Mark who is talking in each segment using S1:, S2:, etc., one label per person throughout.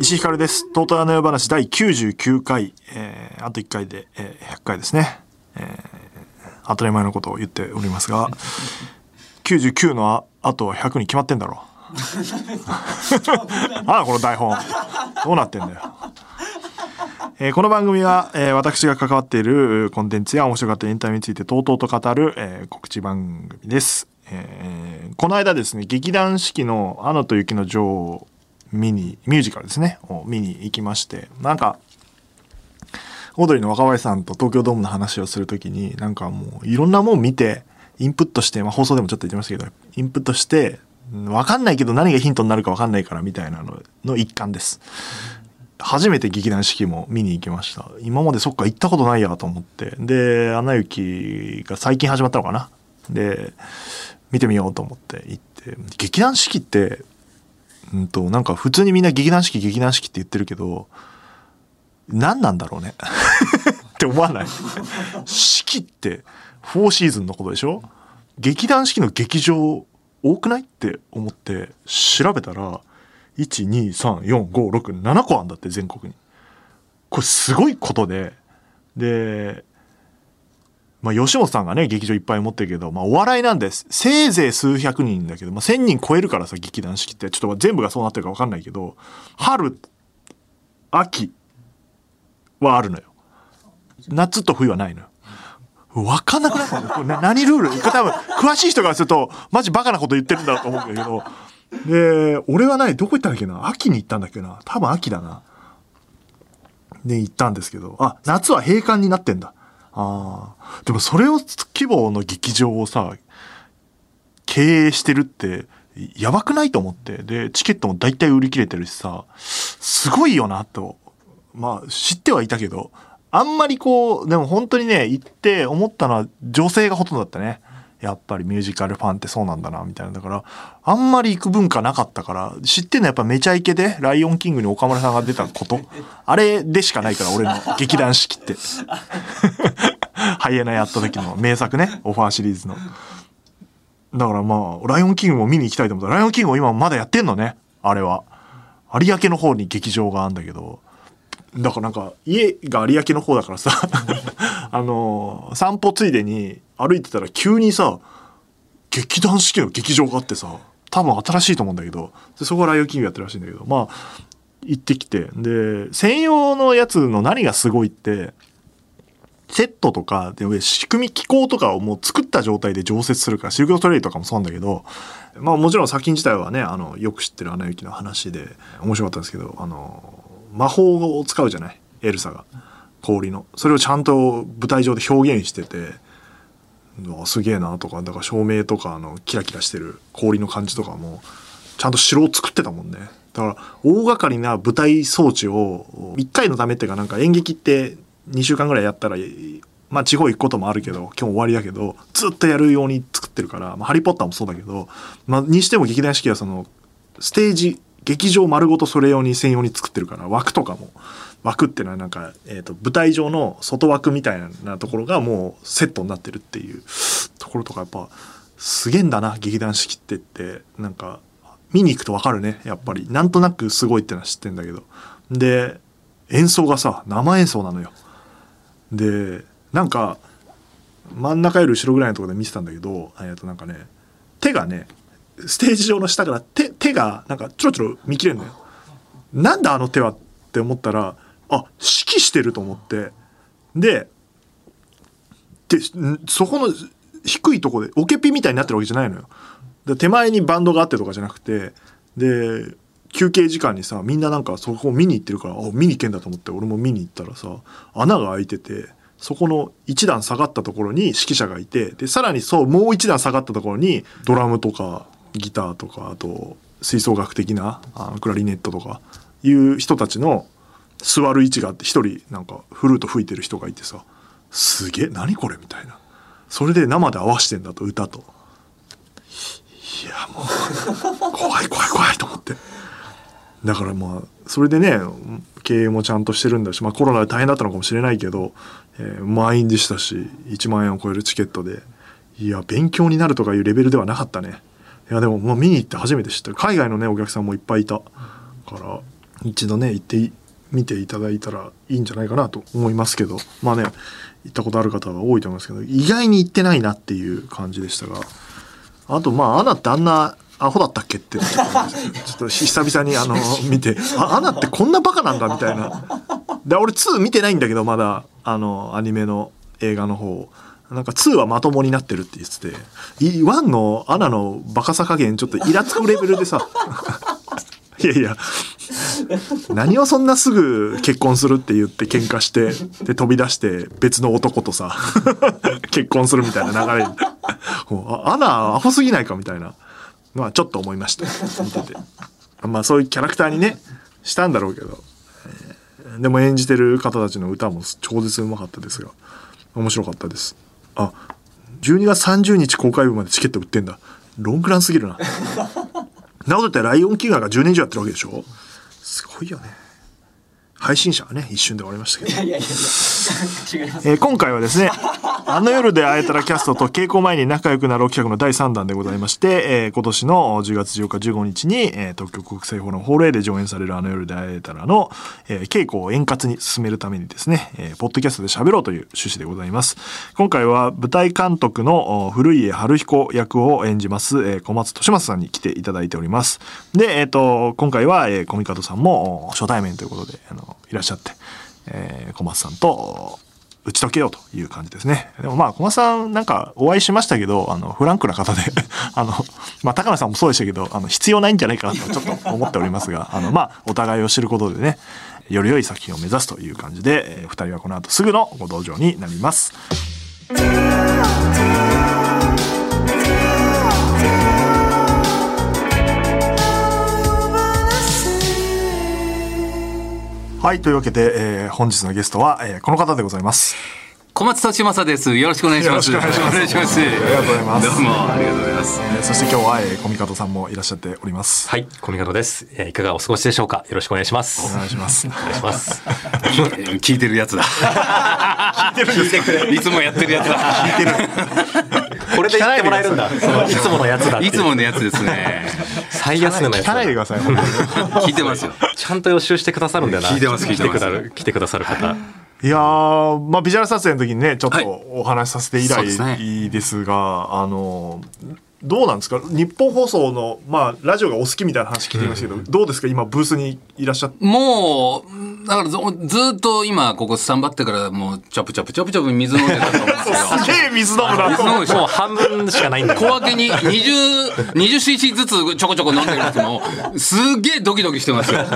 S1: 石井ひかるです。トータルの夜話第99回、えー、あと1回で、えー、100回ですね、えー。当たり前のことを言っておりますが、99のああとは100に決まってんだろう。ああ、この台本。どうなってんだよ。えー、この番組は、えー、私が関わっているコンテンツや面白かったエンタメについてとうとうと語る、えー、告知番組です。えー、この間ですね、劇団四季のアナと雪の女王見に、ミュージカルですね、を見に行きまして、なんか、オードリーの若林さんと東京ドームの話をするときに、なんかもういろんなもん見て、インプットして、まあ放送でもちょっと言ってましたけど、インプットして、わかんないけど何がヒントになるかわかんないからみたいなのの一環です。初めて劇団四季も見に行きました。今までそっか行ったことないやと思って。で、アナ雪が最近始まったのかな。で、見てみようと思って行って。劇団四季って、うんと、なんか普通にみんな劇団四季劇団四季って言ってるけど、何なんだろうね。って思わない四季って4シーズンのことでしょ？劇団四季の劇場多くない？って思って調べたら、1,2,3,4,5,6,7個あんだって全国に。これすごいことで、で、まあ吉本さんがね、劇場いっぱい持ってるけど、まあお笑いなんです。せいぜい数百人だけど、まあ1000人超えるからさ、劇団四季って。ちょっと全部がそうなってるかわかんないけど、春、秋はあるのよ。夏と冬はないのよ。わかんなくない？これ何ルール？多分、詳しい人からすると、マジバカなこと言ってるんだと思うんだけど、で、俺はない、どこ行ったんだっけな？秋に行ったんだっけな？多分秋だな。で、行ったんですけど、あ、夏は閉館になってんだ。ああ。でもそれを規模の劇場をさ、経営してるって、やばくないと思って。で、チケットも大体売り切れてるしさ、すごいよなと。まあ、知ってはいたけど、あんまりこう、でも本当にね、行って思ったのは女性がほとんどだったね。やっぱりミュージカルファンってそうなんだな、みたいな。だから、あんまり行く文化なかったから、知ってんのはやっぱめちゃイケで、ライオンキングに岡村さんが出たこと。あれでしかないから、俺の劇団四季って。ハイエナやった時の名作ね、オファーシリーズの。だからまあ、ライオンキングも見に行きたいと思ったら、ライオンキングも今まだやってんのね、あれは。有明の方に劇場があるんだけど、だからなんか家が有明の方だからさ あの散歩ついでに歩いてたら急にさ劇団四季の劇場があってさ多分新しいと思うんだけどでそこはライオンキングやってるらしいんだけどまあ行ってきてで専用のやつの何がすごいってセットとかで仕組み機構とかをもう作った状態で常設するからシルク・ド・トレイとかもそうなんだけどまあもちろん作品自体はねあのよく知ってる「アナ雪」の話で面白かったんですけどあの魔法を使うじゃない？エルサが。氷の。それをちゃんと舞台上で表現しててすげえなとかだから照明とかのキラキラしてる氷の感じとかもちゃんと城を作ってたもんね。だから大掛かりな舞台装置を1回のためっていうかなんか演劇って2週間ぐらいやったらまあ地方行くこともあるけど今日終わりだけどずっとやるように作ってるから、まあ、ハリー・ポッターもそうだけど、まあ、にしても劇団四季はそのステージ劇場丸ごとそれ用に専用に作ってるから枠とかも。枠っていうのはなんか、えー、と舞台上の外枠みたいなところがもうセットになってるっていうところとかやっぱすげえんだな劇団四季ってってなんか見に行くと分かるねやっぱり。なんとなくすごいってのは知ってんだけど。で演奏がさ生演奏なのよ。でなんか真ん中より後ろぐらいのとこで見てたんだけどえっとなんかね手がねステージ上の下から手手がなんかちょろちょろ見切れるのよ。なんだあの手はって思ったらあ指揮してると思ってででそこの低いとこでオケピみたいになってるわけじゃないのよ。で手前にバンドがあってとかじゃなくてで休憩時間にさみんななんかそこを見に行ってるからあ見に行けんだと思って俺も見に行ったらさ穴が開いててそこの一段下がったところに指揮者がいてでさらにそうもう一段下がったところにドラムとかギターとかあと吹奏楽的なあクラリネットとかいう人たちの座る位置があって一人なんかフルート吹いてる人がいてさすげえ何これみたいな。それで生で合わしてんだと歌と。いやもう怖い怖い怖いと思って。だからまあそれでね経営もちゃんとしてるんだし、まあ、コロナで大変だったのかもしれないけど、えー満員でしたし1万円を超えるチケットで。いや勉強になるとかいうレベルではなかったね。いやでもまあ見に行って初めて知った。海外のねお客さんもいっぱいいたから一度ね行って見ていただいたらいいんじゃないかなと思いますけど。まあね行ったことある方は多いと思いますけど意外に行ってないなっていう感じでしたが。あとまあアナってあんなアホだったっけってちょっと久々にあの見てあアナってこんなバカなんだみたいな。で俺2見てないんだけどまだあのアニメの映画の方を。なんか2はまともになってるって言ってて1のアナのバカさ加減ちょっとイラつくレベルでさ。いやいや。何をそんなすぐ結婚するって言って喧嘩してで飛び出して別の男とさ 結婚するみたいな流れ。アナアホすぎないかみたいな。のはちょっと思いました。見てて。まあそういうキャラクターにねしたんだろうけど、でも演じてる方たちの歌も超絶うまかったですが面白かったです。あ12月30日公開日までチケット売ってんだ。ロングランすぎるな。なことってライオンキングが10年以上やってるわけでしょ？すごいよね配信者はね一瞬で終わりましたけど
S2: いやいやいや 違います
S1: えー今回はですね、あの夜で会えたらキャストと稽古前に仲良くなろう企画の第3弾でございまして、えー今年の10月10日15日に、えー東京国際フォーラムホール A で上演されるあの夜で会えたらの、えー稽古を円滑に進めるためにですね、えーポッドキャストで喋ろうという趣旨でございます。今回は舞台監督のお古家春彦役を演じます、えー小松利正さんに来ていただいております。で、えっ、と、今回は、えー、コミカドさんもお初対面ということで、あの、いらっしゃって、えー小松さんと、打ち解けようという感じですね。でもまあ、小松さんなんかお会いしましたけど、あの、フランクな方で、あの、まあ、高野さんもそうでしたけど、あの、必要ないんじゃないかなとちょっと思っておりますが、あの、まあ、お互いを知ることでね、より良い作品を目指すという感じで、えー二人はこの後すぐのご登場になります。はい、というわけで、えー本日のゲストは、えーこの方でございます。
S3: 小松利正です。よろしくお願いします。
S1: よろしくお願いします。ありがとうございます
S3: どうもありがとうございます。
S1: えーそして今日は、えー、コミカドさんもいらっしゃっております。
S4: はい、コミカドです。えーいかがお過ごしでしょうか？よろしくお願いします。
S1: お願いします。
S4: お願いします。
S3: 聞いてるやつだ。聞いてくれ。いつもやってるやつだ。
S4: これで言ってもらえるんだ。いつものやつだ。い
S3: つものやつですね。
S4: 最安値のやつだ
S1: 聞かないでください。
S3: 聞いてますよ。
S4: ちゃんと予習してくださるんだよな。
S3: 聞いてます聞いてます
S4: 来てくだる来てくださる方。
S1: いやー、まあ、ビジュアル撮影の時にね、ちょっ
S3: はい
S1: とお話しさせて以
S3: そうです
S1: 来ですが、あの、どうなんですか？日本放送の、まあ、ラジオがお好きみたいな話聞いてみましたけど、どうですか？今、ブースにいらっしゃって。
S3: もう、だからずずっと今、ここスタンバってから、もう、チャプチャプチャプチャプ水飲んでたと思うんですけど。
S1: すげえ水飲むな。
S3: 水飲む
S4: もう半分しかないんだよ
S3: 小分けに20、20cc ずつちょこちょこ飲んでるやつも、すっげえドキドキしてますよ。もう、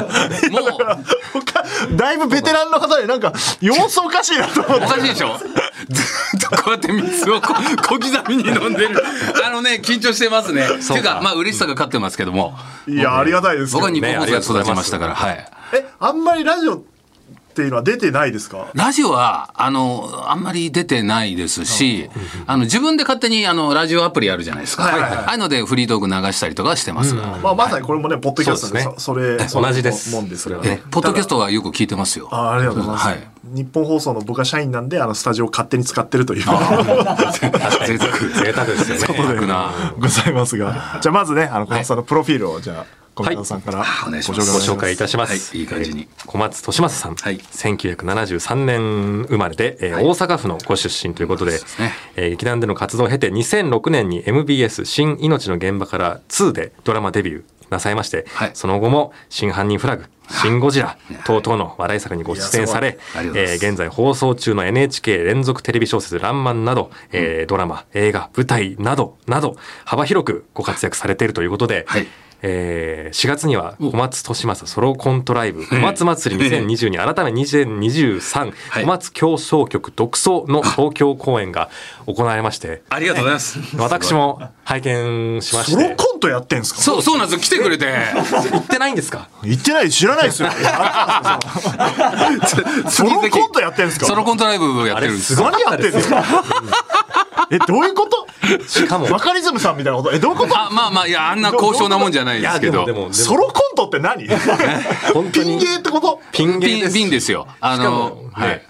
S1: 他 だいぶベテランの方でなんか様子おかしいなと思って
S3: おかしいでしょ？ずっとこうやって水をこ小刻みに飲んでる。あのね、緊張してますね。っていうか、まあ嬉しさが勝ってますけども。
S1: いやありがたいですけど
S3: 僕は日本放送で育ちましたから、はい。
S1: えあんまりラジオっていうのは出てないですか？
S3: ラジオは、あの、あんまり出てないですし、あの、自分で勝手に、あの、ラジオアプリあるじゃないですか。
S1: はいはいはい。
S3: ああいうのでフリートーク流したりとかしてますが。
S1: まあ、まさにこれもね、ポッドキャストで
S4: そう
S1: そそれ、
S4: 同じです。
S1: もんですから
S4: それは
S1: ね。
S3: え。ポッドキャストはよく聞いてますよ。
S1: あありがとうございます、
S3: はい。
S1: 日本放送の僕は社員なんであのスタジオを勝手に使ってるという。
S3: 贅沢。
S4: 贅沢ですよね。
S1: ことで
S3: くな
S1: ございますが。じゃあまずねあの小松さんのプロフィールをじゃあ小松さんから
S3: お願いし
S1: ご
S4: 紹介いたします。
S3: はいいい感じに。
S4: えー小松利正さん。
S3: はい。
S4: 1973年生まれで、えー
S3: はい。
S4: 大阪府のご出身ということで、
S3: ね。
S4: えー劇団での活動を経て2006年に MBS 新命の現場から2でドラマデビューなさいまして、
S3: はい。
S4: その後も真犯人フラグ、シン・ゴジラ等々の話題作にご出演されえー現在放送中の NHK 連続テレビ小説「らんまん」など、えードラマ映画舞台などなど幅広くご活躍されているということで、
S3: はい
S4: えー4月には小松利正ソロコントライブ小松祭り2022改め2023
S3: はい。
S4: 小松協奏曲独奏の東京公演が行われまして。
S3: ありがとうございます。
S4: 私も拝見しまし
S1: ソロ
S4: て
S1: コントやってんすか？
S3: そう、そうなんですよ。来てくれて。
S4: 行ってないんですか？
S1: 言ってない知らないですよ。ソロコントやってんすか？
S3: ソロコントライブやってるんです。
S1: 何やってんですかえどういうこと？
S4: しかも。
S1: バカリズムさんみたいなこと？えどういうこと？
S3: あまあまあいやあんな高尚なもんじゃないですけど。
S4: でも
S1: ソロコントって何？
S4: 本当に。
S1: ピン芸ってこと？
S4: ピン芸
S3: ピン
S4: です。
S3: ピンですよ。あの、はい。
S4: ね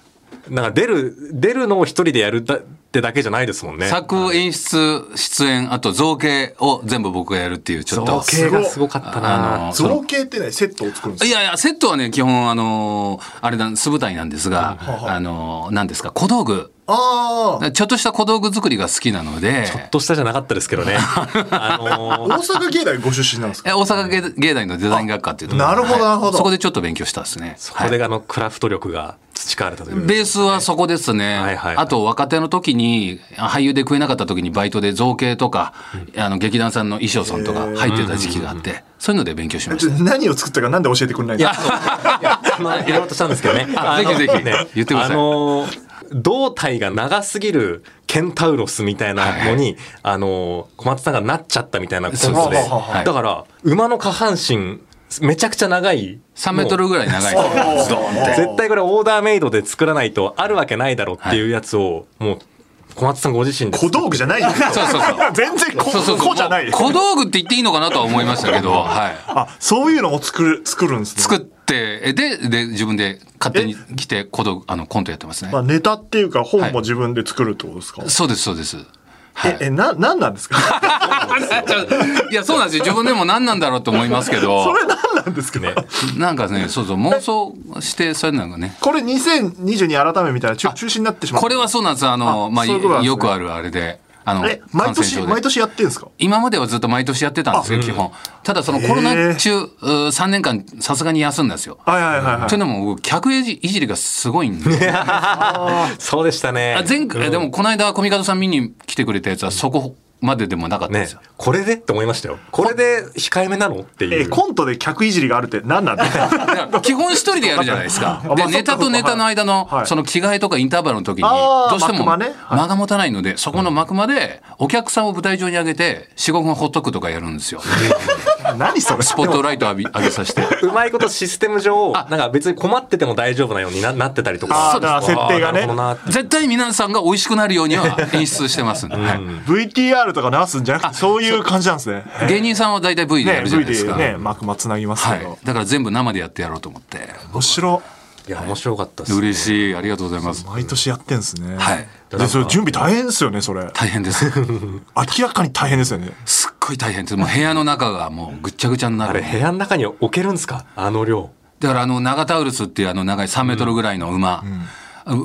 S4: なんか出る出るのを一人でやるだってだけじゃないですもんね。
S3: 作演出出演あと造形を全部僕がやるっていうちょっと。
S4: 造形がすごかったな。
S3: あの
S1: 造形ってねセットを作るんですか？
S3: いやいやセットはね基本あのあれだ素舞台なんですが、あの何ですか？小道具
S1: ああ
S3: ちょっとした小道具作りが好きなので。
S4: ちょっとしたじゃなかったですけどね。あの
S1: 大阪芸大ご出身なんですか？
S3: え大阪芸芸大のデザイン学科っていうところ
S1: あなるほどなるほど。
S3: そこでちょっと勉強したんですね。
S4: そこであのクラフト力が培われたという
S3: ベースはそこですね。
S4: はいはいはい。
S3: あと若手の時に俳優で食えなかった時にバイトで造形とか、あの劇団さんの衣装さんとか入ってた時期があって、そういうので勉強しまし
S1: ちょ何を作ったかなんで教えてくれないん
S4: い
S1: ですか？
S4: や、いや、あの、言おうとしたんですけどね。
S3: ぜひぜひ言ってください。
S4: あの、胴体が長すぎるケンタウロスみたいなのに、あの、小松さんがなっちゃったみたいなコン
S3: そう
S4: トで、だから、馬の下半身、めちゃくちゃ長い。
S3: 3メートルぐらい長い。
S4: 絶対これオーダーメイドで作らないとあるわけないだろうっていうやつを、もう、小松さんご自身で。
S1: 小道具じゃないよ。
S3: そうそうそう。
S1: 全然こ
S3: そうそうそう。
S1: こじゃない
S3: 小道具って言っていいのかなとは思いましたけど、はい。
S1: あそういうのも作る作るんですね。
S3: 作って、えで、で、自分で勝手に来て、小道具、あの、コントやってますね。
S1: ま。あ、ネタっていうか本も自分で作るってことですか、
S3: そうです、そうです。はい。
S1: ええななんなんですか？
S3: いや、そうなんですよ。自分でも何なんだろうと思いますけど。
S1: そ、れなんなんですか、
S3: なんかね、そうそう、妄想して、そういうのがね。
S1: これ2022改めみたいな中中止になってしまう
S3: これはそうなんです。あの、
S1: あ
S3: まあ、
S1: ね
S3: よくあるあれで、あの、
S1: え毎
S3: 感染症で
S1: 年毎年やってんですか？
S3: 今まではずっと毎年やってたんですよ、基本。ただそのコロナ中、う3年間さすがに休んだんですよ。
S1: はいはいはいはい
S3: というのも僕客いじいじりがすごいんで。
S4: そうでしたね。
S3: あ前回、でもこの間、コミカドさん見に来てくれたやつはそこまででもなかったんで
S4: ね
S3: すよ。、
S4: これでって思いましたよ。これで控えめなの？っていう。
S1: えコントで客いじりがあるって何なん？
S3: だ基本一人でやるじゃないですか。で、ネタとネタの間の
S1: はい、
S3: その着替えとかインターバルの時に、どうしても
S1: 幕間
S3: が持たないので、そこの幕間で、お客さんを舞台上に上げて、4、5分ほっとくとかやるんですよ。
S1: 何それ？
S3: スポットライト浴び上げさせて。
S4: うまいことシステム上、なんか別に困ってても大丈夫なようにななってたりとか。
S1: あーだから設定がね。
S3: 絶対皆さんが美味しくなるようには演出してますんで。はい。
S1: VTR とか流すんじゃなくてそういう感じなんですね
S3: 芸人さんは大体 V でや
S1: ね
S3: るじゃない
S1: V
S3: ですか。
S1: でね幕間つなぎます
S3: はい
S1: けど、。
S3: だから全部生でやってやろうと思って。
S1: 面白
S4: いや、面白かったです、
S3: 嬉しい。ありがとうございます。
S1: 毎年やってんすね
S3: はい
S1: でそれ準備大変ですよねそれ
S3: 大変です。
S1: 明らかに大変ですよね
S3: すっごい大変です。もう部屋の中がもうぐっちゃぐちゃにな
S4: あれ、
S3: る。
S4: 部屋の中に置けるんですか？あの量。
S3: だからあの長タウルスっていうあの長い3メートルぐらいの馬、う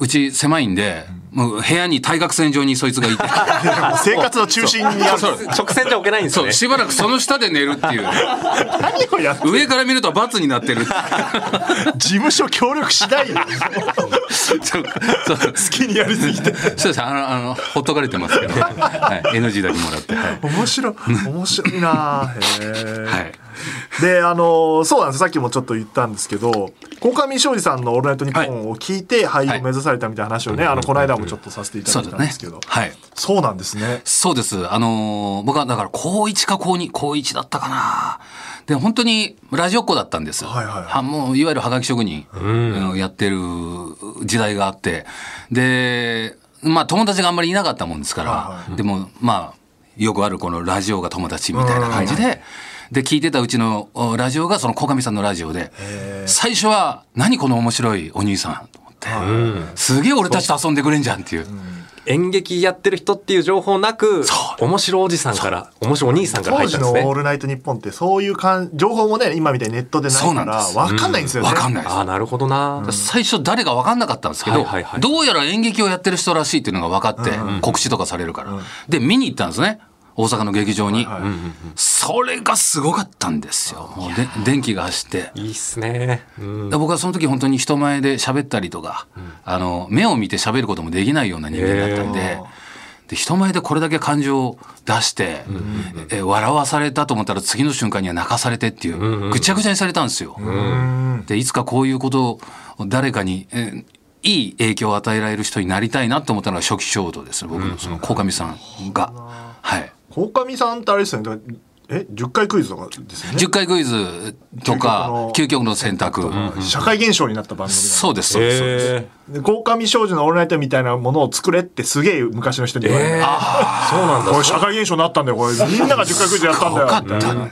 S3: ち狭いんで、もう部屋に対角線上にそいつがいて、
S1: 生活の中心にある。
S4: 直線じゃ置けないんです
S3: そう、
S4: ね。
S3: しばらくその下で寝るっていう。
S1: 何をやって
S3: 上から見ると罰になってる。
S1: 事務所協力しないよ。
S3: そうそう。
S1: 好きにやりすぎて。
S3: そうです。あの、あの、ほっとかれてますけど、はい、NG だけもらって、はい。
S1: 面白い。面白いなへえ、
S3: はい。
S1: であのそうなんですさっきもちょっと言ったんですけど鴻上庄司さんの「オールナイトニッポン」を聞いて俳優を目指されたみたいな話をね、あのこの間もちょっとさせていただいたんですけど。
S3: はい。
S1: そうなんですね
S3: そうです。あのー僕はだから高1か高2、高1だったかな。で、本当にラジオっ子だったんです。
S1: はいはいはい
S3: はもういわゆるハガキ職人、うんやってる時代があって。で、まあ友達があんまりいなかったもんですから、
S1: は
S3: でもまあ、よくあるこのラジオが友達みたいな感じで、で、聞いてたうちのおラジオがその小上さんのラジオで、最初は、何この面白いお兄さんと思って、すげえ俺たちと遊んでくれんじゃんっていう。
S4: 演劇やってる人っていう情報なく、面白おじさんから、面白お兄さんから
S1: 当時の「
S4: 入ったんですね。
S1: オールナイトニッポン」ってそういうかん情報もね今みたいにネットでない
S3: そう
S1: から分かんないんですよね、
S3: わかんないです。
S4: ああ、なるほどな。
S3: 最初誰か分かんなかったんですけど、どうやら演劇をやってる人らしいっていうのが分かって、告知とかされるから、で見に行ったんですね大阪の劇場に、それがすごかったんですよ。もうで電気が走って。
S4: いいっすね。うん。
S3: で僕はその時本当に人前で喋ったりとか、あの目を見て喋ることもできないような人間だったんで。で人前でこれだけ感情を出して、え笑わされたと思ったら次の瞬間には泣かされてっていう、ぐちゃぐちゃにされたんですよ。でいつかこういうことを誰かに、えいい影響を与えられる人になりたいなと思ったのが初期衝動です僕のその鴻上さんが。はい
S1: 鴻上さんってあれですよね。え10回クイズとかですよね。
S3: 10回クイズとか究極の。選択、
S1: 社会現象になった番組なん
S3: そうですそうですそうです。
S4: え
S1: で狼少女のオールナイトみたいなものを作れってすげえ昔の人に言われて、
S4: えー、そうなんだ。
S1: これ社会現象になったんだよこれ。みんなが10回クイズやったんだよ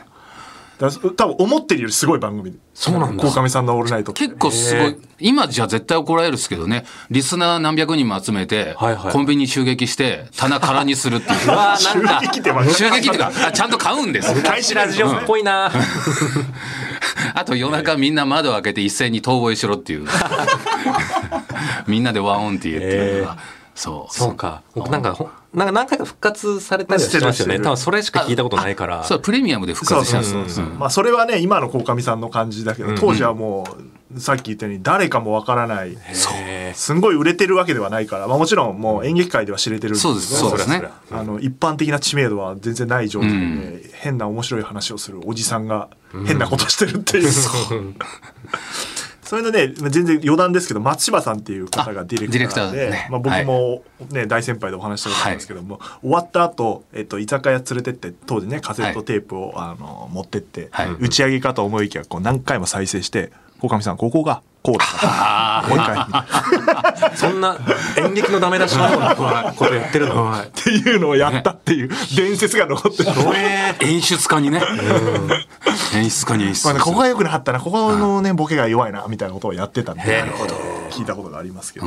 S1: 多分思ってるよりすごい番組
S4: そうなんだ。
S1: 鴻上さんの「オールナイト」
S3: 結構すごい、今じゃ絶対怒られるんですけどね。リスナー何百人も集めて、
S4: はいはい。
S3: コンビニ襲撃して棚空にするっていう。
S4: うわーなんか。
S1: 襲撃ってま
S3: 襲撃っていうか あちゃんと買うんです。
S1: 開始
S4: ラジオっぽいな。
S3: あと夜中みんな窓を開けて一斉に遠吠えしろっていう。みんなでワンオンって言っていうのが、そう。
S4: そうか。僕なんかほなんか何回か復活されたりはしてますよね。多分それしか聞いたことないから。
S3: そうプレミアムで復活したんですよ。
S1: そうまあそれはね今の鴻上さんの感じだけど当時はもうさっき言ったように誰かもわからない。すんごい売れてるわけではないから、まあ、もちろんもう演劇界では知れてるんですけど
S3: そうです。そうですね。
S1: あの一般的な知名度は全然ない状態で、変な面白い話をするおじさんが変なことしてるっていう、それのね全然余談ですけど松柴さんっていう方がディレクターで
S3: あーね。
S1: まあ、僕も、ね大先輩でお話ししたことあるんですけども、終わった後、えっと居酒屋連れてって当時ねカセットテープを、あの持ってって、
S3: はい。
S1: 打ち上げかと思いきやこう何回も再生して「鴻上さんここがこうだからもう一回」
S4: そんな演劇のダメ出しのようなことやってるの。
S1: っていうのをやったっていう伝説が残ってる。
S3: 演出家にね、演出家に演出
S1: まあね、ここが良くなかったなここのねボケが弱いなみたいなことをやってたんで
S4: へえ
S1: 聞いたことがありますけど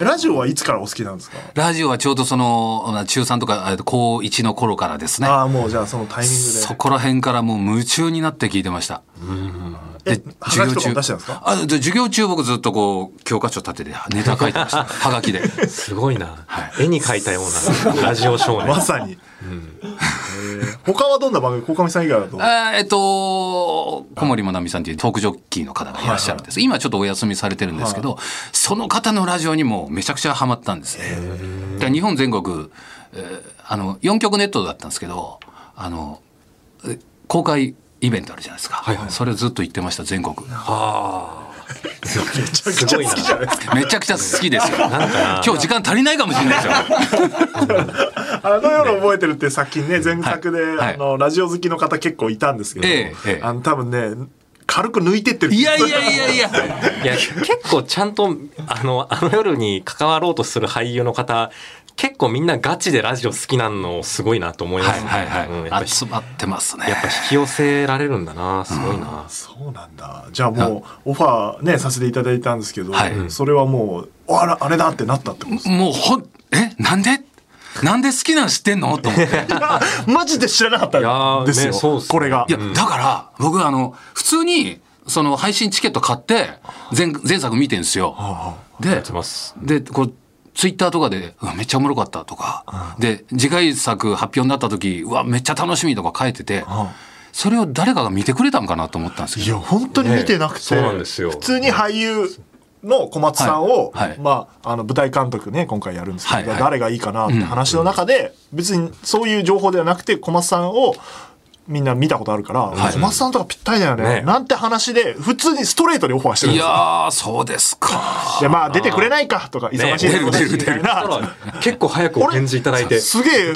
S1: ラジオはいつからお好きなんですか
S3: ラジオはちょうどその中3とかえっと高1の頃からですね
S1: ああもうじゃあそのタイミングで
S3: そこら辺からもう夢中になって聞いてました。
S1: えはがきとかも出してたんですか？
S3: あで授業中僕ずっとこう教科書立ててネタ書いてました。はがきで。
S4: すごいな。絵に描いたようなラジオ少年
S1: ま。さに、えー他はどんな番組？鴻上さん以外だと
S3: あーえっと小森まなみさんというトークジョッキーの方がいらっしゃるんです。今ちょっとお休みされてるんですけど、その方のラジオにもめちゃくちゃハマったんですね。で日本全国、えーあの4局ネットだったんですけど、あのえ公開イベントあるじゃないですか。それずっと言ってました全国。
S4: ああ。
S1: めちゃくちゃ好きじゃないですか
S3: めちゃくちゃ好きですよ。
S4: なんかな
S3: 今日時間足りないかもしれないですよ。
S1: あの夜覚えてるって作品ね前作で、
S3: はい
S1: あのラジオ好きの方結構いたんですけど、
S3: ええええ
S1: あの多分ね軽く抜いてってる
S3: いやいやいやいや。
S4: いや結構ちゃんとあのあの夜に関わろうとする俳優の方結構みんなガチでラジオ好きなのすごいなと思いま
S3: はい
S4: すね。
S3: はいはい。
S4: うんやっぱり。
S3: 集まってますね。
S4: やっぱ引き寄せられるんだなすごいな。
S1: そうなんだ。じゃあもうオファーねさせていただいたんですけど、
S3: はい。
S1: それはもうあらあれだってなったってことです
S3: もうほん、え、なんで？なんで好きなん知ってんの？と思って。
S1: あ マジで知らなかった
S4: いやー
S1: んですよ、
S4: ねそうっすね。
S1: これが。
S3: いや、だから、僕あの、普通に、その配信チケット買って、前、前作見てんですよ。でで、こう、ツイッターとかで、うわ、めっちゃおもろかったとか、で、次回作発表になった時、うわ、めっちゃ楽しみとか書いてて、それを誰かが見てくれたんかなと思ったんです
S1: い
S3: けど。
S1: や本当に見てなくて、
S4: ねそうなんですよ。
S1: 普通に俳優の小松さんを、
S3: はいはい。
S1: まあ、あの舞台監督ね今回やるんですけど、
S3: はいはい。
S1: 誰がいいかなって話の中で、別にそういう情報ではなくて小松さんをみんな見たことあるから、
S3: はい。
S1: 小松さんとかぴったりだよね。
S4: ね。
S1: なんて話で普通にストレートにオファーしてるん
S3: い
S1: ですよ。
S3: やー、そうですか。
S1: でまあ出てくれないかとか忙しいみたいな。
S4: 結構早くお返事いただいて。
S1: すげえ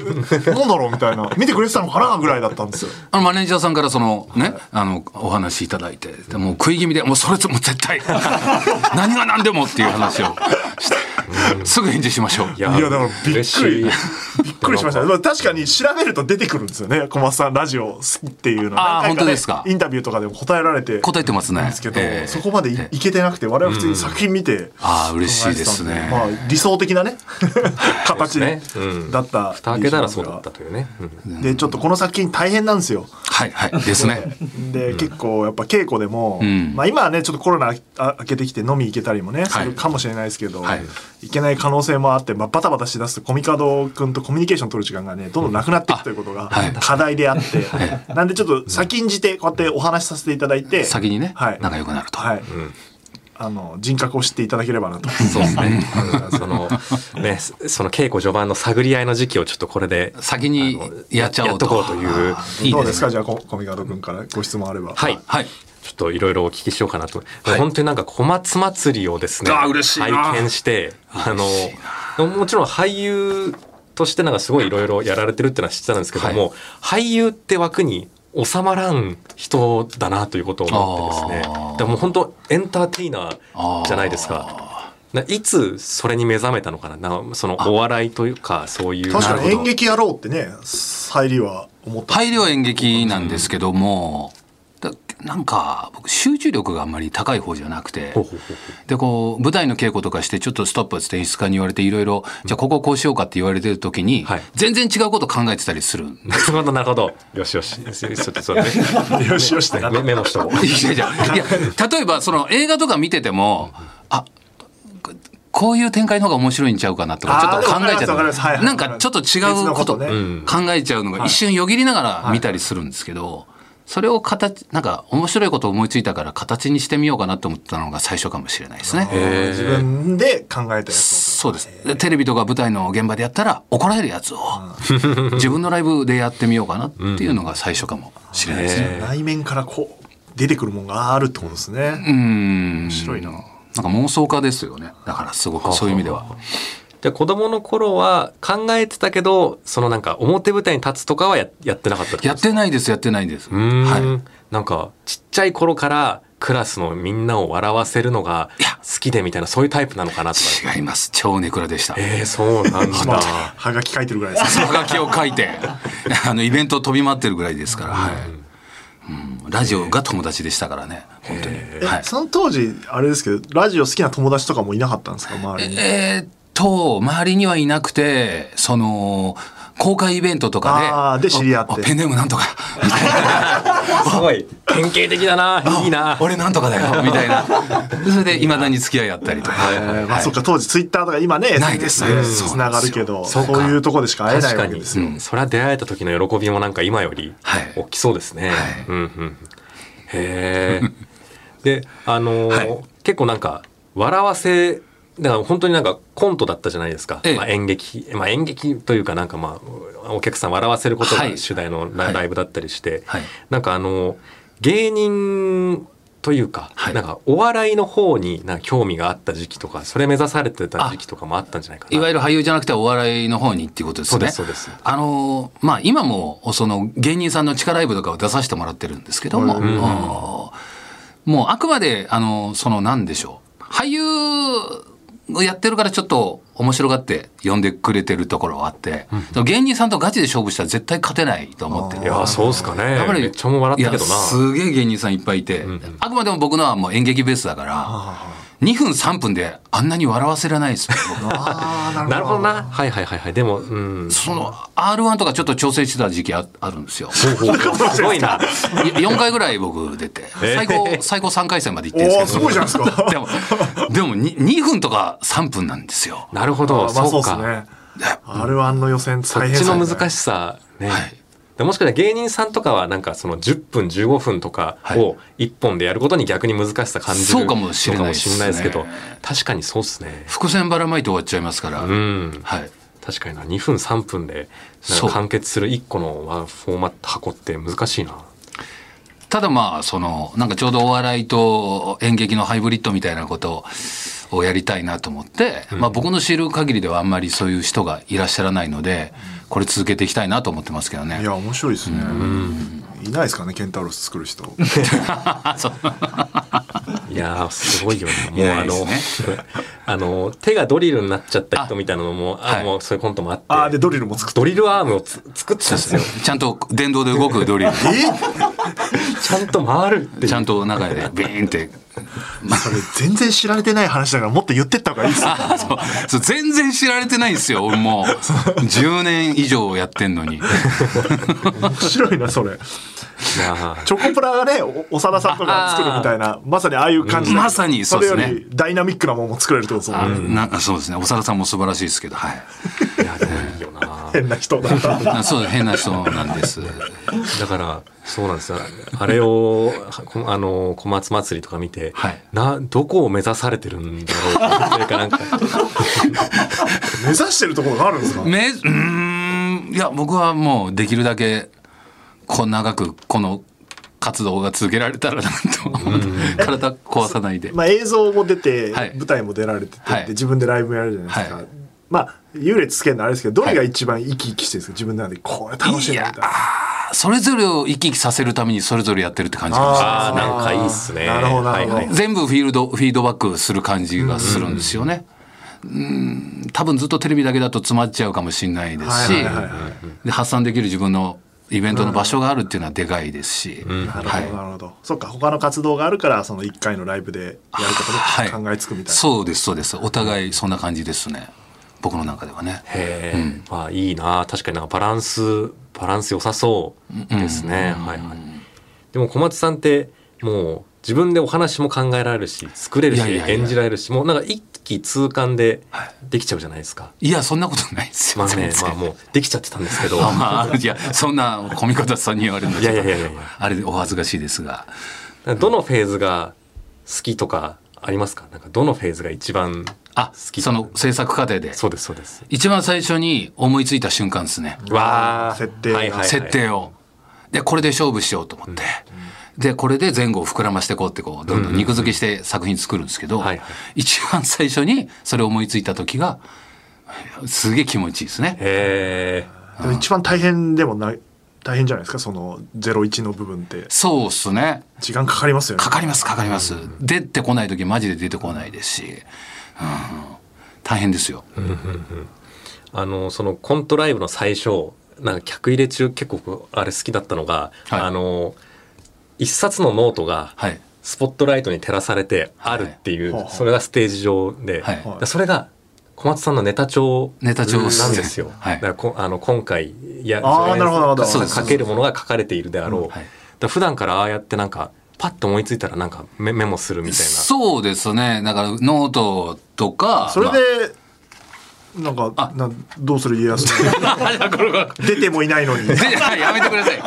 S1: なんだろうみたいな。見てくれてたのかなぐらいだったんですよ。
S3: あのマネージャーさんからそのね、あのお話いただいてでもう食い気味でもうそれともう絶対 何が何でもっていう話をしてすぐ返事しましょう。
S4: いや
S1: いやだからびっくり。びっくりしました、まあ、確かに調べると出てくるんですよね。小松さんラジオ好きっていうの。
S3: あー
S1: 何回
S3: 本当ですか？
S1: インタビューとかでも答えられて
S3: 答えてますね。
S1: ですけど、
S3: ええ
S1: そこまでい,、いけてなくて我々普通に作品見て、
S3: ああ嬉しいですね。
S1: まあ、理想的なね 形
S4: ね。うん。
S1: だった
S4: 蓋開けたらそうだったというね。うん。
S1: でちょっとこの作品大変なんですよ
S3: はいはい。ですね。
S1: で、結構やっぱ稽古でも、
S3: ん。
S1: まあ、今はねちょっとコロナあ明けてきて飲み行けたりもね、
S3: い。
S1: するかもしれないですけど、
S3: はい。
S1: い、けない可能性もあって、まあ、バタバタしだすとコミカド君とコミュニケーション取る時間がねどんどんなくなっていくということが
S3: はい。
S1: 課題であって、なんでちょっと先んじてこうやってお話しさせていただいて
S3: 先にね
S1: はい、
S3: 仲良くなると。
S1: はいあの人格を知っていただければなと。
S4: そうですね。そのねその稽古序盤の探り合いの時期をちょっとこれで
S3: 先にやっちゃおうと
S4: やっとこうという。
S3: いいでね
S1: どうですすか？じゃあココミカド君からご質問あれば。
S4: はい。
S3: はい
S4: ちょっといろいろお聞きしようかなと。本当になんか小松祭りをですね、
S3: あー嬉しいな
S4: 拝見して、あの、もちろん俳優としてなんかすごいいろいろやられてるっていうのは知ってたんですけども、俳優って枠に収まらん人だなということを思ってですね。
S3: あー。
S4: だからもう本当エンターテイナーじゃないですか。ないつそれに目覚めたのかな。なそのお笑いというかそういう。
S1: 確かに演劇やろうってね入りは思った。
S3: 入りは演劇なんですけども、だなんか僕集中力があんまり高い方じゃなくてでこう舞台の稽古とかしてちょっとストップって演出家に言われていろいろじゃあこここうしようかって言われてる時に、
S4: はい。
S3: 全然違うこと考えてたりする。
S4: なるほどなるほどよし。よしちょっとそれね
S1: よしよしって。な
S4: メメモしとこう
S3: いやいや。いや例えばその映画とか見ててもあここういう展開の方が面白いんちゃうかなとかちょっと考えちゃうなんかちょっと違うこと考えちゃうのが一瞬よぎりながら見たりするんですけどそれを形なんか面白いことを思いついたから形にしてみようかなと思ったのが最初かもしれないですね。
S1: 自分で考えたやつ
S3: そうです。でテレビとか舞台の現場でやったら怒られるやつを自分のライブでやってみようかなっていうのが最初かもしれないですね。
S1: を内面からこう出てくるもんがあるってことですね、
S3: うん。
S1: 面白いな。
S3: なんか妄想家ですよね。だからすごくそういう意味では。
S4: じゃあ子供の頃は考えてたけどそのなんか表舞台に立つとかはややってなかった
S3: やってないですやってないです。はい。
S4: なんかちっちゃい頃からクラスのみんなを笑わせるのが好きでみたいなそういうタイプなのかなとか。
S3: 違います。超ネクラでした。
S4: えー、そうなん
S1: ま
S4: だ。
S1: あはがき書いてるぐらいですね
S3: はがきを書いて。あのイベントを飛び回ってるぐらいですから、はい。うん、ラジオが友達でしたからね。本当に。
S1: え
S3: はい。
S1: その当時あれですけどラジオ好きな友達とかもいなかったんですか？周りに。
S3: えーっと周りにはいなくてその公開イベントとかで
S1: で知り合って。
S3: ペンネームなんとかみたいな。
S4: すごい。典型的だないいな。
S3: 俺なんとかだよみたいな。でそれでいまだに付き合いあったりとか、
S1: えーまあ、
S3: はい。
S1: そっか当時ツイッターとか今ね
S3: ないですん
S1: つながるけど
S3: そ
S1: うういうとこでしか会えない
S4: 確かに、
S1: わけですよ、
S4: うん。それは出会えた時の喜びもなんか今より
S3: はい。
S4: 大きそうですね、
S3: はい。
S4: うんうんへえであのー
S3: はい。
S4: 結構なんか笑わせだから本当になんかコントだったじゃないですか、
S3: ええ。
S4: まあ、演劇、まあ、演劇というかなんかまあお客さん笑わせることが
S3: はい。
S4: 主題のラ,、イブだったりして、
S3: はい。
S4: なんかあの芸人というか、
S3: はい。
S4: なんかお笑いの方になんか興味があった時期とかそれ目指されてた時期とかもあったんじゃないかな。い
S3: わゆる俳優じゃなくてお笑いの方にっていうことですね。
S4: そうですそうです。
S3: あのまあ今もその芸人さんの地下ライブとかを出させてもらってるんですけども、
S1: うん
S3: もうあくまであのそのなんでしょう。俳優をやってるからちょっと面白がって呼んでくれてるところはあって、芸人さんとガチで勝負したら絶対勝てないと思ってる。
S4: いやそうっすかね。
S3: やっぱり
S4: めっちゃもう笑ったけどな。
S3: すげえ芸人さんいっぱいいて、あくまでも僕のはもう演劇ベースだから、2分3分であんなに笑わせられないです
S4: なるほど。なはいはいはいはい。でもうん。
S3: その R1 とかちょっと調整してた時期ああるんですよ。
S4: すごいな。
S3: 4回ぐらい僕出て最高最高3回戦まで行ってるん
S1: お
S3: ですけど。
S1: おすごいじゃないですか。
S3: でもでも 2, 2分とか3分なんですよ。
S4: なるほど、
S1: まあそう
S4: か。
S1: ですね R1 の予選
S4: そっ
S1: 大変
S4: ちの難
S1: し
S4: しさね、
S3: はい
S4: でもしかしたら芸人さんとかはなんかその10分15分とかを1本でやることに逆に難しさ感じる
S3: そうかもしれないですね。
S4: のかもしれないですけど確かにそうっすね。
S3: 伏線ばらまいて終わっちゃいますから。
S4: うん。
S3: はい。
S4: 確かにな。2分3分で完結する1個のワンフォーマット箱って難しいな。
S3: ただまあそのなんかちょうどお笑いと演劇のハイブリッドみたいなことをやりたいなと思って、まあ僕の知る限りではあんまりそういう人がいらっしゃらないのでこれ続けていきたいなと思ってますけどね。
S1: い。や面白いですね。いないですかねケンタウロス作る人。
S4: いやーすごいよね。も
S3: いう
S4: あの あの手がドリルになっちゃった人みたいなのもあ、
S3: はい。
S4: もうそういうコントもあって。
S1: ああでドリルも作
S4: ドリルアームをつ作ってたんですよ。
S3: ちゃんと電動で動くドリル。
S4: ちゃんと回る
S3: ちゃんと中でビーンって。
S1: それ全然知られてない話だからもっと言ってった方がいいですよ
S3: あそうそう全然知られてないんですよ。俺もう 10年以上やってんのに。
S1: 面白いなそれ
S4: いやー
S1: チョコプラがねお長田さんとか作るみたいなまさにああいう感じで
S3: まさにそうですね
S1: れよりダイナミックなものも作れるってことですもんね
S3: なそうですね。長田さんも素晴らしいですけど、はい。
S4: いやでもいいよな
S1: 変な人だ。
S3: そう変な人なんです。
S4: だからそうなんですよ。あれをこあの小松祭りとか見て、
S3: はい。
S4: などこを目指されてるんだろうというかなんか。
S1: 目指してるところがあるんですか？
S3: めうーんいや僕はもうできるだけこう長くこの活動が続けられたらなと。体壊さないで。
S1: まあ映像も出て
S3: はい。
S1: 舞台も出られてて
S3: はい。
S1: で自分でライブやるじゃないですか。
S3: はい
S1: まあ優劣つけるのあれですけどどれが一番生き生きしてるんですか？自分の中でこれ楽しいなみたいな。
S3: それぞれを生き生きさせるためにそれぞれやってるって感じかもしれない
S4: ああなんかいいっすね。
S1: なるほど
S3: 全部フィールドフィードバックする感じがするんですよね。うん多分ずっとテレビだけだと詰まっちゃうかもしれないですし
S1: はいはいはいはい。
S3: で発散できる自分のイベントの場所があるっていうのはでかいですし、
S1: なるほど
S3: はい。
S1: なるほど。そっか他の活動があるからその1回のライブでやることで考えつくみたいな、
S3: そうですそうです。お互いそんな感じですね僕の中ではね。
S4: へえ、まあいいな。確かになんかバランスバランス良さそうですね、はいはい。でも小松さんってもう自分でお話も考えられるし作れるし演じられるしもうなんか一気通貫でできちゃうじゃないですか、
S3: いやそんなことないですよ。
S4: まあねまあもうできちゃってたんですけど。
S3: あまあいやそんな込み方さんに言われるんですけど。
S4: いやいやいやいや
S3: あれお恥ずかしいですが
S4: どのフェーズが好きとかありますかなんかどのフェーズが一番
S3: あ
S4: 好き
S3: その制作過程で。
S4: そうですそうです。
S3: 一番最初に思いついた瞬間ですね。
S4: わあ
S1: 設定が。
S4: はいはいはい。
S3: 設定を。でこれで勝負しようと思って、でこれで前後を膨らましていこうってこうどんどん肉付けして作品作るんですけど、
S4: はいはい。
S3: 一番最初にそれを思いついた時がすげえ気持ちいいですね。
S4: へえ
S1: でも一番大変でもない大変じゃないですか？その01の部分って。
S3: そうっすね。
S1: 時間かかりますよね。
S3: かかりますかかります。出てこない時マジで出てこないですし、うん、大変ですよ。
S4: あのそのコントライブの最初なんか客入れ中結構あれ好きだったのが、
S3: はい。
S4: あの一冊のノートが
S3: はい。
S4: スポットライトに照らされてあるっていう、
S1: はい
S4: それがステージ上で、
S3: はい。
S4: でそれが小松さんのネタ帳
S3: ネタ帳
S4: なん
S3: です
S4: よ。
S3: はい。
S4: だからこあの今回いや
S1: あなるほどなるほど。
S3: そうです
S4: 書けるものが書かれているであろう。
S3: はい。
S4: だ普段からああやってなんかパッと思いついたらなんかメメモするみたいな。
S3: そうですね。だからノートとか。
S1: それ
S3: まあ
S1: でなんかなどうする家康の 出てもいないのに
S3: でやめてください。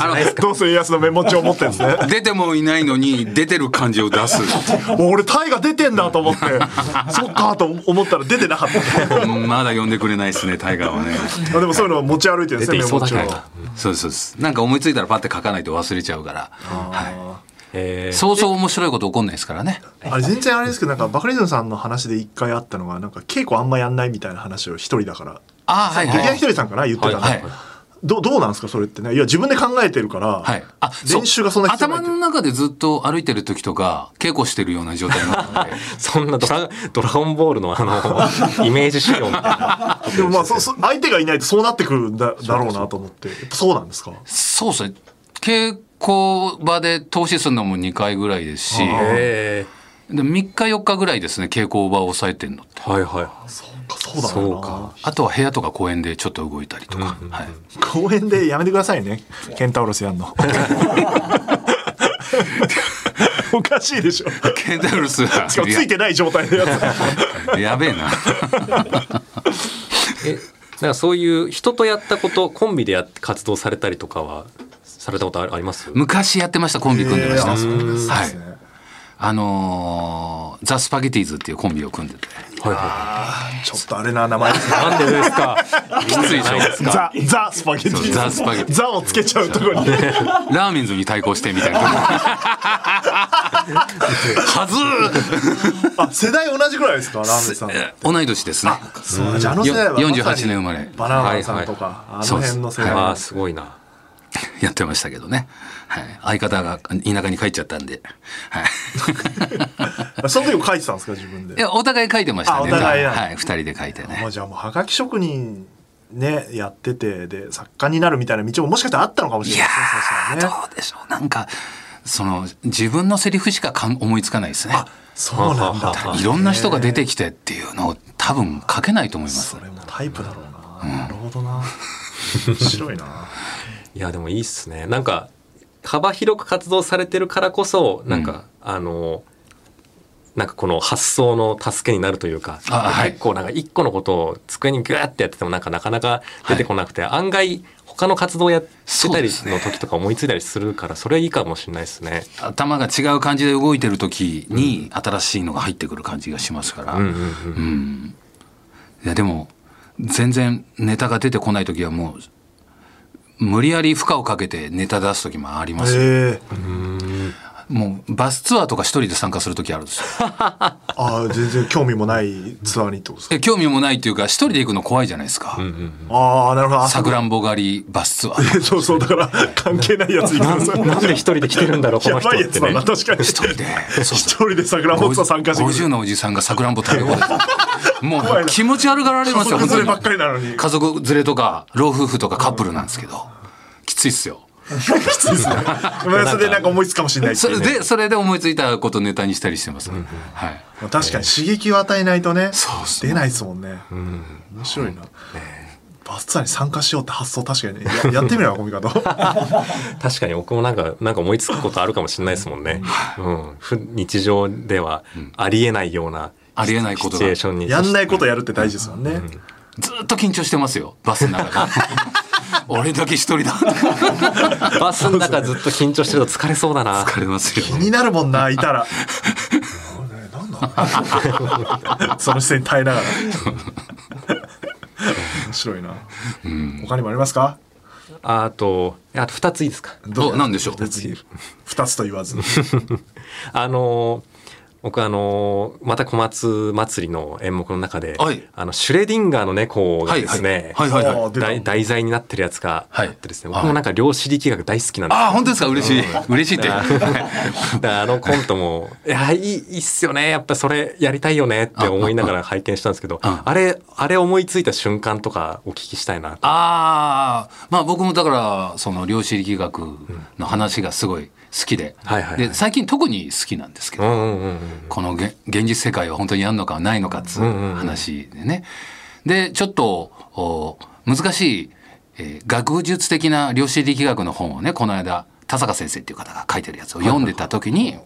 S3: あの
S1: どうする家康のメモ帳を持ってるんですね
S3: 出てもいないのに出てる感じを出す。
S1: 俺 大河出てんだと思ってそっかと思ったら出てなかった
S3: うんまだ呼んでくれないですね、タイガーはね。
S1: あでもそういうのを持ち歩いてるんですねメモ帳を
S3: そうですそうです。なんか思いついたらパッて書かないと忘れちゃうから。は
S4: へー
S3: い。そうそう面白いこと起こんないですからね。
S1: あれ全然あれですけどなんかバカリズムさんの話で一回あったのがなんか稽古あんまやんないみたいな話を一人だから
S3: あーはいはい
S1: 劇団ひとりさんかな言ってたの、
S3: はい
S1: どどうなんですかそれってねいや自分で考えてるから、
S3: はい。あ、
S1: 練習がそんな必要ないって
S3: 頭の中でずっと歩いてる時とか稽古してるような状態になるので。
S4: そんなドラドラゴンボールのあの イメージ資料みたいな。
S1: でもまあそそ相手がいないとそうなってくるんだだろうなと思ってそうなんですか？
S3: そうですね。稽古場で投資するのも2回ぐらいですし、
S4: へ
S3: で3日4日ぐらいですね、稽古場を抑えてんのって。
S4: ーはいはい。
S1: そうかそうだ
S4: そううか。
S3: あとは部屋とか公園でちょっと動いたりとか。はい。
S1: 公園でやめてくださいねケンタウロスやんの おかしいでしょ
S3: ケンタウルスは
S1: しかもついてない状態のやつ
S3: やべえな。
S4: え、なんかそういう人とやったこと、コンビでやって活動されたりとかはされたことああります？
S3: 昔やってました、コンビ組んでました。
S1: えー
S3: はい。あのーザ・スパゲティーズっていうコンビを組んでて。
S4: はいは
S1: ちょっとあれな名前です。
S4: なんでですか？
S3: きついでしょ？
S1: ザ・ザ・スパゲティ
S3: ザスパゲティ
S1: ザをつけちゃうところに
S3: ラーメンズに対抗してみたいな。はずー
S1: あ世代同じぐらいですか？ラーメンさん
S3: え同い年ですね。
S1: そうじゃああの世代は
S3: よ
S1: まさに
S3: 48年生まれ
S1: バナナさんとか、あの
S3: そうです
S1: 辺の世代
S4: ああすごいな。
S3: やってましたけどね。はい。相方が田舎に帰っちゃったんで。はい。
S1: その時も書いてたんですか自分で？
S3: いや、お互い書いてましたね。
S1: あお互いな
S3: はい。二人で書いてね
S1: まあ。じゃあもうはがき職人ねやっててで作家になるみたいな道ももしかしたらあったのかもしれない
S3: ー、
S1: ですね
S3: どうでしょう。なんか、その、自分のセリフしかかん思いつかないですね。
S1: そうなんだ
S3: いろんな人が出てきてっていうのを多分書けないと思います
S1: そ。れもタイプだろうな、なるほどな面白いない
S4: やでもいいっすね。なんか幅広く活動されてるからこそなんか、あのなんかこの発想の助けになるというか、
S3: あはい
S4: 結構なんか一個のことを机にグーってやっててもなんかなかなか出てこなくて、案外他の活動やってたりの時とか思いついたりするからそれはいいかもしれないですね。
S3: 頭が違う感じで動いてる時に新しいのが入ってくる感じがしますから。
S4: うんうんうん
S3: うんいやでも全然ネタが出てこない時はもう無理やり負荷をかけてネタ出す時もありますよ、もうバスツアーとか一人で参加する時あるんですよ。
S1: ああ全然興味もないツアーにってことですか？
S3: え興味もないっていうか一人で行くの怖いじゃないですか。
S1: ああなるほど。あ
S3: さくらんぼ狩りバスツアー。
S1: そうそうだから関係ないやつ行くんですよ
S4: なんで一人で来てるんだろうこの人
S1: やばいやつだ
S4: ってね。
S1: な確かに。
S3: 一人で。
S1: 一人でさん参加してく
S3: 50
S1: る。
S3: のおじさんがさくらんぼ食べ放題 もう気持ち悪がられますよ
S1: 家族連ればっかりなのに。
S3: 家族連れとか老夫婦とかカップルなんですけど。きついっすよ
S1: きついですねまあそれでなんか思いつくかもしれないって
S3: それ
S1: いうね。
S3: でそれで思いついたことネタにしたりしてます、はい。
S1: まあ確かに刺激を与えないとね出ないですもんね。面白いな。バスツアーに参加しようって発想確かに。ねややってみればコミカド。
S4: 確かに僕もなんかなんか思いつくことあるかもしれないですもんね、うん、ふ日常ではありえないような
S3: ありえないことが。
S4: シチュエーションに。
S1: やんないことやるって大事ですもんね。
S3: ずっと緊張してますよバスの中で 俺だけ一人だ。
S4: バスの中ずっと緊張してると疲れそうだな。
S3: 疲れますよ。
S1: 気になるもんないたら。なんだ？その視線に耐えながら。面白いな。他にもありますか？
S4: あとあと2ついいですか？
S3: お何でしょう？
S1: 別に二つと言わず。
S4: あの僕あのまた小松祭りの演目の中で、
S3: はい。
S4: あのシュレディンガーの猫がですね、題題材になってるやつがあってですね、
S3: はい。
S4: 僕もなんか量子力学大好きなんです
S3: ああ本当ですか？嬉しい。嬉しいって。
S4: あのコントもいやいいいいっすよね。やっぱそれやりたいよねって思いながら拝見したんですけど
S3: あ
S4: あれあれ思いついた瞬間とかお聞きしたいなと。
S3: ああまあ僕もだからその量子力学の話がすごい好きで,、
S4: はいはいはい。
S3: で最近特に好きなんですけど、
S4: うんうんうんうん
S3: このげ現実世界は本当にあるのかないのかっつう話でね。でちょっとお難しい、えー学術的な量子力学の本をねこの間田坂先生っていう方が書いてるやつを読んでた時に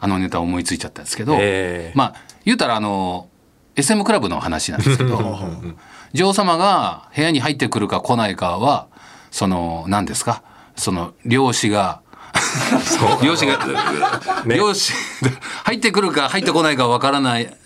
S3: あのネタを思いついちゃったんですけど、
S4: えー
S3: まあ言うたらあの SM クラブの話なんですけど女王様が部屋に入ってくるか来ないかはその何ですか？その漁師が漁師が、
S4: ね。
S3: 漁師入ってくるか入ってこないかわからない。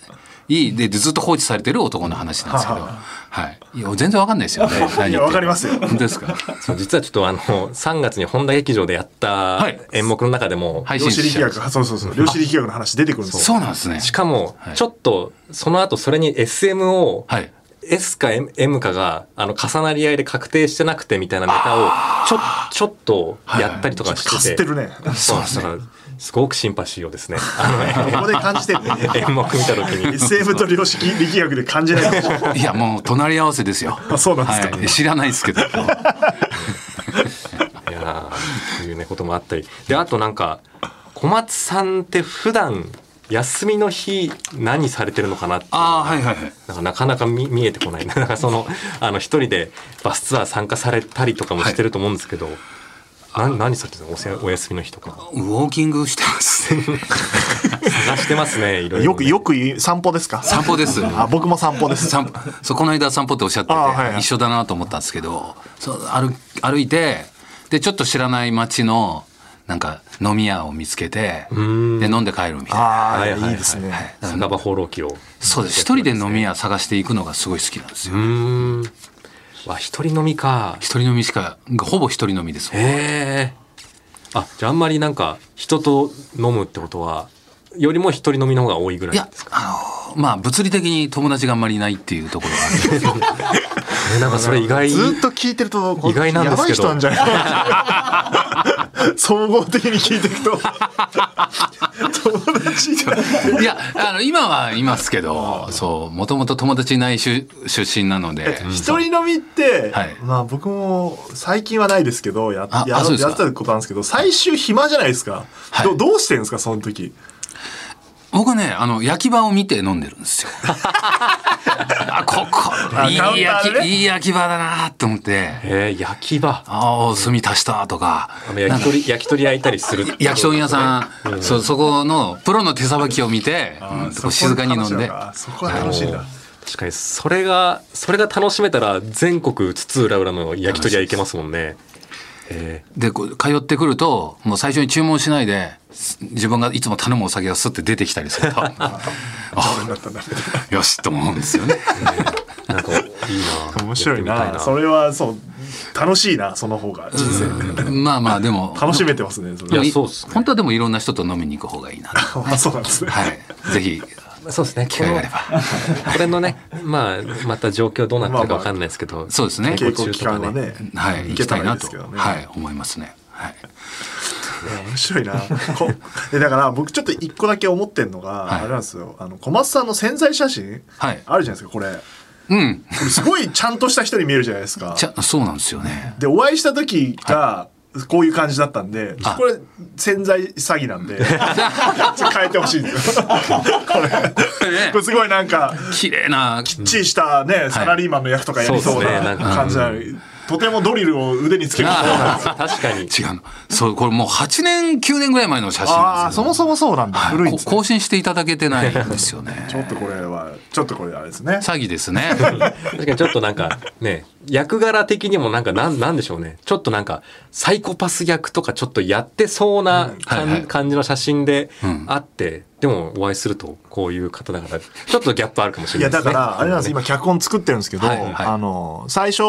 S3: いいでずっと放置されてる男の話なんですけど、はい、いや全然わかんないですよね。
S1: いやわかりますよ。
S3: 本当ですか。
S4: そう実はちょっとあの3月に本田劇場でやった
S3: はい。
S4: 演目の中でも、
S3: 配
S1: 量
S3: 信しちゃう
S1: 子力学そうそうそう。量子力学の話出てくるんですよ。
S3: そうなんですね。
S4: しかも
S3: はい。
S4: ちょっとその後それに SM を
S3: はい。
S4: S か M, M かがあの重なり合いで確定してなくてみたいなネタをちょちょっとやったりとか
S1: かす
S4: して、
S1: っててるね。
S4: そうだからす。ごくシンパシーをですね。あ
S1: ここで感じてるね。
S4: の演目見た時に。
S1: SM と量子力学で感じないかもい
S3: いやもう隣り合わせですよ。
S1: あそうなんですか。
S3: はい、知らないですけど。
S4: いやーというねこともあったり。であとなんか小松さんって普段休みの日何されてるのかなって
S3: ああはいはいはい。
S4: なんかなかなか見見えてこない。なんかそのあの一人でバスツアー参加されたりとかもしてると思うんですけど、な何されてるの？おせお休みの日とか。
S3: ウォーキングしてますね。
S4: 探してますね いろいろね、
S1: よくよく散歩ですか？
S3: 散歩です。
S1: あ僕も散歩です。
S3: 散歩。そうこの間散歩っておっしゃってて、
S1: あはいはい。
S3: 一緒だなと思ったんですけどそう歩歩いてでちょっと知らない街のなんか飲み屋を見つけてで飲んで帰るみたいな。
S1: ああ、
S4: はいはいはい。
S1: いいですね、
S4: 酒場放浪記を。
S3: そうです。一人で飲み屋探していくのがすごい好きなんですよ。
S4: うーん。わ一人飲みか。
S3: 一人飲みしかほぼ一人飲みです。
S4: へえあじゃああんまりなんか人と飲むってことはよりも一人飲みの方が多いぐら
S3: いや
S4: いですか？
S3: あのまあ物理的に友達があんまりいないっていうところがある
S4: なんかそれ意外
S1: ずっと聞いてるとこ
S4: 意外なんですけど。
S1: やばい人なんじゃない？総合的に聞いていくと。友達じゃない。
S3: いやあの今はいますけどそうもともと友達いない出出身なので。
S1: 一人飲みって、
S3: はい。
S1: まあ僕も最近はないですけどや
S3: あ
S1: ややったことあるんですけど最終暇じゃないですか、
S3: はい。
S1: どどうしてるんですかその時？
S3: 僕ねあの焼き場を見て飲んでるんですよ。あここいい焼き、
S1: ね
S3: いい焼き場だなと思って。
S4: えー、焼き場。
S3: ああ炭足したとか。
S4: 焼き鳥焼き鳥焼いたりする
S3: 焼き鳥屋さん、そそこのプロの手さばきを見て、うんこう静かに飲んで。
S1: そこは楽しいんだ
S4: 確かにそれがそれが楽しめたら全国津々浦々の焼き鳥屋行けますもんね。え
S3: でこう通ってくるともう最初に注文しないです自分がいつも頼むお酒がスッて出てきたりすると。よしと思うんですよね。
S4: ー、なんかいいな
S1: 面白いなそれはそう楽しいなその方が。人生
S3: まあまあでも。
S1: 楽しめてますねそれ
S4: いやそうっすね。
S3: 本当はでもいろんな人と飲みに行く方がいいな。
S1: あそうなんですね。
S3: はい。ぜひ
S4: そうですね。
S3: 機会があれば。
S4: こ れのねまあまた状況どうなってるかわかんないですけど、
S3: そうですね。
S1: 稽古期間はね
S3: はい。行きたいなと。はい。思いますね。はい。
S1: 面白いな。だから僕ちょっと一個だけ思ってんのが、
S3: はい。
S1: あれなんですよ。あの小松さんの潜在写真、
S3: はい。
S1: あるじゃないですかこれ。こ
S3: うん。
S1: れすごいちゃんとした人に見えるじゃないですか。
S3: そうなんですよね。
S1: でお会いした時がこういう感じだったんで、
S3: あ。
S1: これ潜在詐欺なんで 変えてほしいんですよ。これこれすごいなんか
S3: 綺麗な
S1: きっちりしたね、サラリーマンの役とかやりそうな感じなのにとてもドリルを腕につける。そうなんですよ
S4: 確かに。
S3: 違うの。そうこれもう8年9年ぐらい前の写真
S1: あ
S3: なんですよ。
S1: あそもそもそうなんだ、
S3: はい。
S1: 古い
S3: 更新していただけてないんですよね。
S1: ちょっとこれはちょっとこれあれですね。
S3: 詐欺ですね。
S4: 確かにちょっとなんかね役柄的にもなんかなんなんでしょうね。ちょっとなんかサイコパス役とかちょっとやってそうなかん
S3: はいはい。
S4: 感じの写真で
S3: うん。
S4: あって、でもお会いするとこういう方だからちょっとギャップあるかもし
S1: いや
S4: れないですね。
S1: だからあれなんです今脚本作ってるんですけど、
S3: はい。はい。
S1: あの最初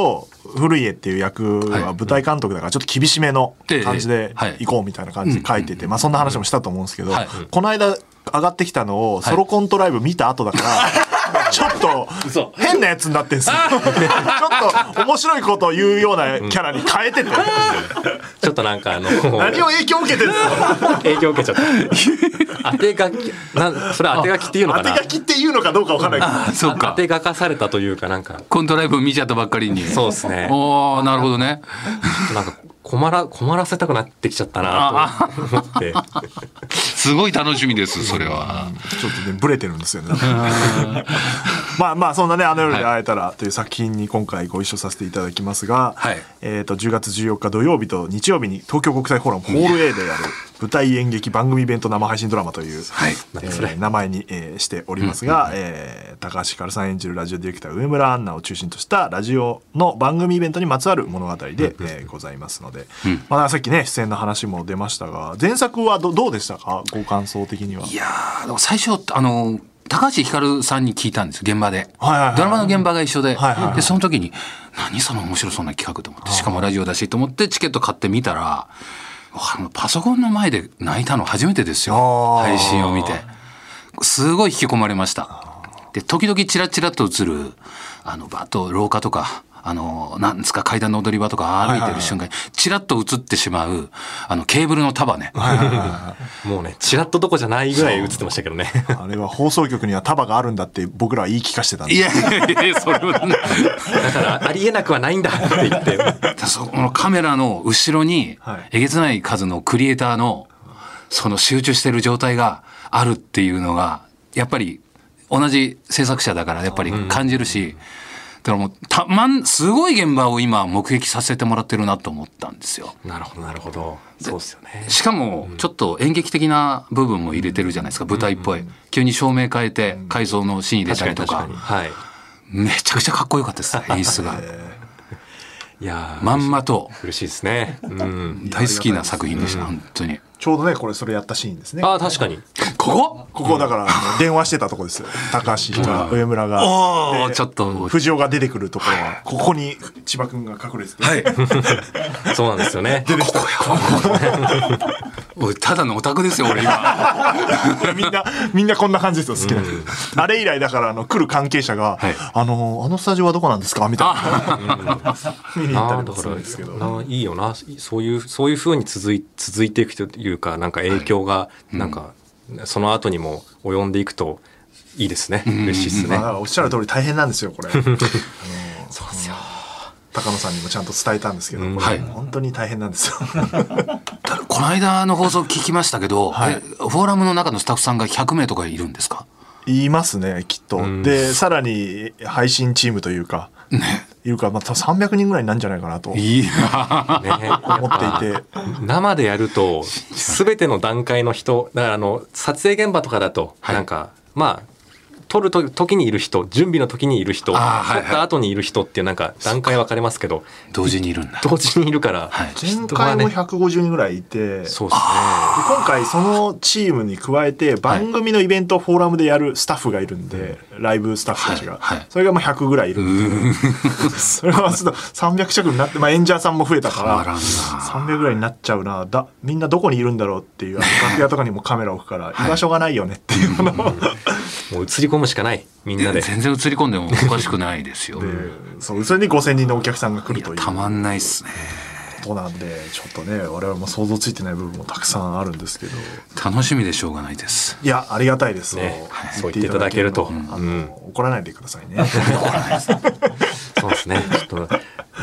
S1: 古家っていう役は舞台監督だからちょっと厳しめの感じで
S3: はい。
S1: 行こうみたいな感じで書いてて、まあそんな話もしたと思うんですけど、
S3: はい。
S1: この間上がってきたのをソロコントライブ見た後だから、ちょっと
S3: 嘘
S1: 変なやつになってんですよ。ちょっと面白いことを言うようなキャラに変えてて、
S4: ちょっとなんかあの
S1: 何を影響を受けてるんですか？
S4: 影響を受けちゃった。当て書きなんそれ当て書きっていうのかな？
S1: 当て書きっていうのかどうかわかんないけど。
S3: あそうか
S4: 当て書かされたというかなんか
S3: コントライブ見ちゃったばっかりに
S4: そうですね。
S3: おおなるほどね
S4: なんか困ら困らせたくなってきちゃったなと思って。
S3: すごい楽しみですそれは
S1: ちょっとねブレてるんですよね。まあまあそんなねあの夜で会えたらという作品に今回ご一緒させていただきますが、
S3: はい
S1: えっ、と10月14日土曜日と日曜日に東京国際フォーラムホール A でやる舞台演劇番組イベント生配信ドラマという、
S3: はい。
S1: えー名前に、えーしておりますが、えー高橋ひかるさん演じるラジオディレクター上村アンナを中心としたラジオの番組イベントにまつわる物語で、えーございますので、まあ、さっきね出演の話も出ましたが前作はどどうでしたか？ご感想的には。
S3: いやーでも最初あの高橋ひかるさんに聞いたんです現場で、
S1: はいはいはい。
S3: ドラマの現場が一緒で,、
S1: はいはいはい。
S3: でその時に何その面白そうな企画と思ってしかもラジオだしと思ってチケット買ってみたらパソコンの前で泣いたの初めてですよ。配信を見て。すごい引き込まれました。で時々チラチラと映るあのバッと廊下とかあのなんですか階段の踊り場とか歩いてる瞬間にチラッと映ってしまうあのケーブルの束ね。
S4: もうねチラッとどこじゃないぐらい映ってましたけどね。
S1: あれは放送局には束があるんだって僕らは言い聞かせてたんで。
S3: いやいやいやそれはね。
S4: だからありえなくはないんだって言って。
S3: そこのカメラの後ろに
S1: はい。
S3: えげつない数のクリエイターのその集中してる状態があるっていうのがやっぱり同じ制作者だからやっぱり感じるし、だからもうたまんすごい現場を今目撃させてもらってるなと思ったんですよ。
S4: なるほどなるほど。そうですよね。
S3: しかもちょっと演劇的な部分も入れてるじゃないですか舞台っぽい急に照明変えて改造のシーン入れたりとか
S4: はい。
S3: めちゃくちゃかっこよかったです 演出が
S4: いやー
S3: まんまと
S4: 嬉しいですね。うん。
S3: 大好きな作品でした本当に
S1: ちょうどねこれそれやったシーンですね。
S4: ああ確かに。
S3: ここ？
S1: ここだから電話してたとこです。よ高橋ひか上村が。
S3: おおちょっと。
S1: 藤尾が出てくるところはここに千葉君が隠れてて、
S3: はい。
S4: そうなんですよね。
S3: ここやおいただのオタクですよ俺今。
S1: みんなみんなこんな感じですよ好きな人、あれ以来だからあの来る関係者が「
S3: はい。
S1: あのあのスタジオはどこなんですか?」みたいな。見に行ったりもす
S4: ああだから
S1: るんですけど。
S4: ないいよな。そういうそういうふうに続い続いていくというかなんか影響がなんか、その後にも及んでいくといいですね、嬉しいですね、
S1: まあおっしゃる通り大変なんですよこれ。そうですよ。高野さんにもちゃんと伝えたんですけど、これ
S3: はい。
S1: 本当に大変なんですよ。
S3: この間の放送聞きましたけど、
S1: はい。
S3: えフォーラムの中のスタッフさんが100名とかいるんですか？
S1: 言いますねきっと、でさらに配信チームというか、いるからまた300人ぐらいになるんじゃないかなと。
S4: ね
S1: っていて。
S4: 生でやると全ての段階の人だからあの撮影現場とかだと
S3: はい。
S4: なんか、まあ撮ると時にいる人準備の時にいる人撮った後にいる人っていうなんか段階分かれますけど
S3: 同時にいるんだ。
S4: 同時にいるから、
S3: はい。
S1: 前回も150人ぐらいいて、で
S4: そうですね
S1: 今回そのチームに加えて番組のイベントをフォーラムでやるスタッフがいるんで、ライブスタッフたちが、
S3: はい。はい。
S1: それがまあ100ぐらいいるんで。それはちょっと300近くになって、まあ、演者さんも増えたから
S3: たまらんな。
S1: 300ぐらいになっちゃうな。だみんなどこにいるんだろうっていう楽屋とかにもカメラ置くから居場所がないよねっていうのを、
S4: もう映り込むしかないみんなで。
S3: 全然映り込んでもおかしくないですよ。
S1: でそうそれに5000人のお客さんが来るという。
S3: たまんないっすね
S1: ことなんでちょっとね我々も想像ついてない部分もたくさんあるんですけど。
S3: 楽しみでしょうがないです。
S1: いやありがたいです、
S4: ね。
S1: はい。
S4: そう言っていただけると。
S1: あの怒らないでくださいね。
S4: そうですね。ちょっと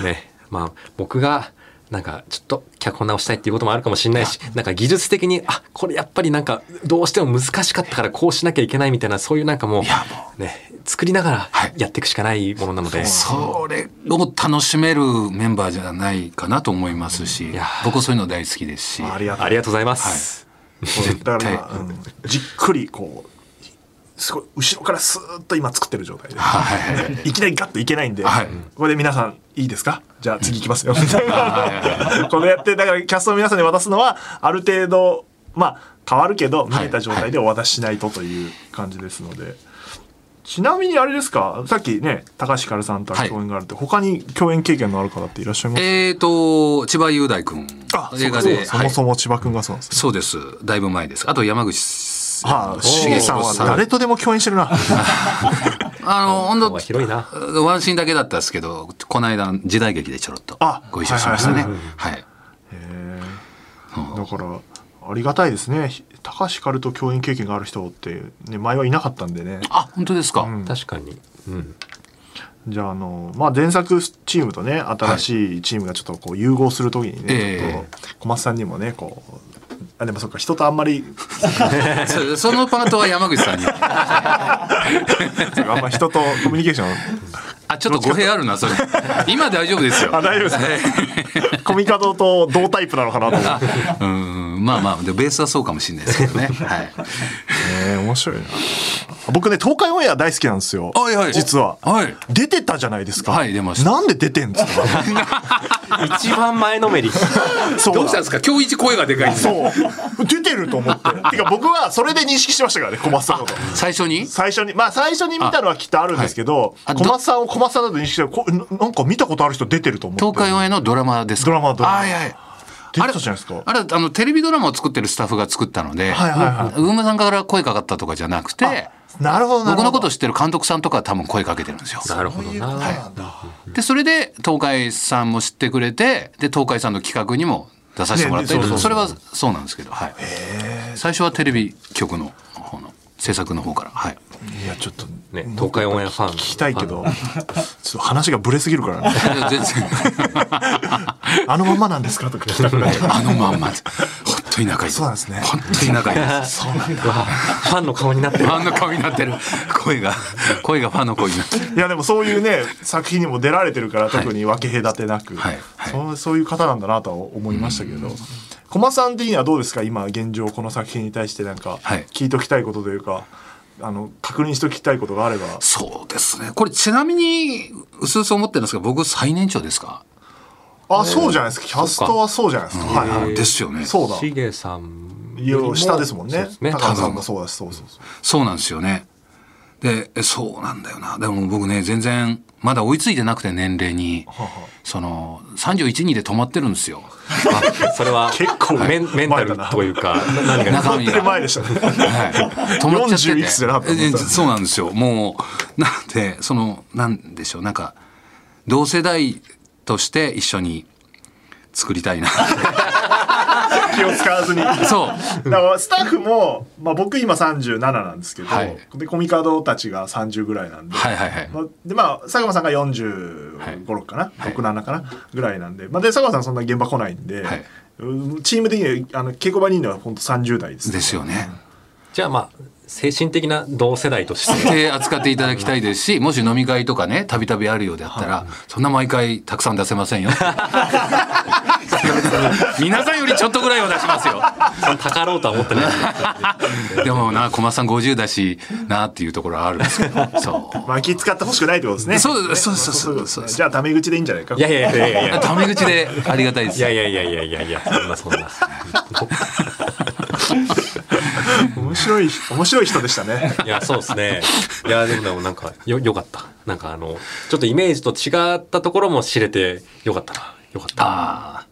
S4: ね、まあ僕がなんかちょっと脚本直したいっていうこともあるかもしれないし、なんか技術的にあこれやっぱりなんかどうしても難しかったからこうしなきゃいけないみたいなそういうなんかも
S3: いや
S4: う。ね作りながら
S3: はい。
S4: やっていくしかないものなので、
S3: それを楽しめるメンバーじゃないかなと思いますし
S4: や。
S3: 僕そういうの大好きですし。
S1: ありが
S4: とう。ございます。
S1: そうだから今、うんじっくりこうすごい後ろからスーッと今作ってる状態で、
S3: はいはいはい。
S1: いきなりガッといけないんで、
S3: はい。
S1: ここで皆さんいいですか？じゃあ次行きますよ。みたいな これやってだからキャストの皆さんに渡すのはある程度まあ変わるけど見えた状態でお渡ししないとという感じですので。ちなみにあれですか？さっきね高橋ひかるさんとは共演があるって、他に共演経験のある方っていらっしゃいます？か
S3: えーと千葉雄大君
S1: あ
S3: 映画で。
S1: そもそも千葉君がそうなんですね、
S3: そうです。だいぶ前です。あと山口
S1: ああ、しげさんは誰とでも共演してるな。
S3: あの本
S4: 方が広いな。
S3: 当ワンシーンだけだったんですけどこの間時代劇でちょろっと
S1: あ
S3: ご一緒しましたね
S1: はい
S3: はい
S1: だから、ありがたいですね。高橋ひかると共演経験がある人って、ね、前はいなかったんでね。
S3: あ本当ですか、
S1: うん
S4: 確かに。うん。
S1: じゃあ、あの、まあ、前作チームとね、新しいチームがちょっとこう融合するときにね、
S3: ええ
S1: ちょっと小松さんにもね、こう、あ、でもそっか、人とあんまり、
S3: そそのパートは山口さんに。
S1: あんまり人とコミュニケーション、
S3: あちょっと語弊あるなそれ。今大丈夫ですよ。
S1: あ、大丈夫ですね。コミカドと同タイプなのかなと。思。
S3: うんまあまあでベースはそうかもしれないですけどね。はい。
S1: ねえ面白いな。僕ね、東海オンエア大好きなんですよ。
S3: はいはい
S1: 実は。
S3: はい
S1: 出てたじゃないですか。
S3: はい出ました
S1: なんで出てんですか？
S4: 一番前のめり。
S1: そう
S3: どうしたんですか？今日一声がでかい
S1: そう。出てると思って。てか僕はそれで認識してましたからね、小松さんのこと。
S3: 最初に？
S1: 最初に、まあ最初に見たのはきっとあるんですけど、
S3: はいあ
S1: 小松さんを小松さんだと認識してこななんか見たことある人出てると思って。
S3: 東海オンエアのドラマですか？
S1: ドラマドラマ
S3: はいはい
S1: 出てたじゃないですか？
S3: あれあのテレビドラマを作ってるスタッフが作ったので、
S1: はいはいはい
S3: ウームさんから声かかったとかじゃなくて
S1: なるほどなるほど。
S3: 僕のことを知ってる監督さんとかは多分声かけてるんですよ。
S4: なるほどな。
S3: でそれで東海さんも知ってくれてで東海さんの企画にも出させてもらったりとか、
S1: ねね
S3: それはそうなんですけど、はい、最初はテレビ局の方の制作の方から、はい、
S1: いや、ちょっと、
S4: ね、東海オンエアファン。
S1: 聞きたいけど、ちょっと話がブレすぎるからね。
S3: 全然
S1: あのままなんですかとか。
S3: あのまんま本当に仲いい
S1: そうなんですね。
S3: 本当に仲いいです
S1: そうなんだ。
S4: ファンの顔になってる。
S3: フ。ァンの顔になってる。声が声がファンの声になってる。
S1: いやでもそういうね作品にも出られてるから特に分け隔てなく、
S3: はいはい。
S1: そうそういう方なんだなとは思いましたけど、小松さん的にはどうですか？今現状この作品に対してなんか
S3: はい。
S1: 聞いときたいことというか、あの確認しときたいことがあれば。
S3: そうですね。これちなみにうすうす思ってるんですが僕最年長ですか？
S1: あそうじゃないですか。キャストはそうじゃないですか、はいはい。
S3: ですよね。
S1: そうだ。
S4: しげさん
S1: いや下ですもんね
S4: ね。
S1: 高野さんもそうだしそうそうそう。
S3: そうなんですよね。で、えそうなんだよな。でも僕ね、全然、まだ追いついてなくて年齢に、その、31、2で止まってるんですよ。
S4: それは
S1: 結構
S4: メンメンタルというか何が
S3: 中身
S1: 手
S3: が。
S1: 前でしたね
S3: はい、止まっちゃって
S1: 40い
S3: て
S1: くつじゃなかった
S3: えそうなんですよ。もうなんでそのなんでしょう。なんか同世代として一緒に作りたいな。
S1: 気を使わずに。
S3: そう。
S1: だからスタッフも、まあ、僕今37なんですけど、
S3: はい。
S1: でコミカドたちが30ぐらいなんで、
S3: はいはいはい。
S1: まあ、でまあ佐久間さんが45、
S3: はい。
S1: 6かな、
S3: はい。
S1: 67かな？ぐらいなんで、まあ、で佐久間さんそんな現場来ないんで、
S3: はい。
S1: うんチーム的にはあの稽古場にいるのは本当30代です、
S3: ですよね。
S4: じゃあまあ精神的な同世代として。
S3: で扱っていただきたいですしもし飲み会とかねたびたびあるようであったら、そんな毎回たくさん出せませんよ。皆さんよりちょっとぐらいは出しますよ。
S4: たかろうとは思ってない
S3: でもな小松さん50だしなっていうところはあるんですけど。そう。
S1: まあ気使ってほしくないってことですね。
S3: そうそうそう
S1: そうですじゃあタメ口でいいんじゃないか。
S4: いやいやいやいやいや。
S3: タメ口でありがたいです。
S4: いやいやいやいやいやいやそんなそんな
S1: 面白い面白い人でしたね。
S4: いやそうですね。いやでもでもなんかよよかった。なんかあのちょっとイメージと違ったところも知れてよかったな。よかった。
S3: ああ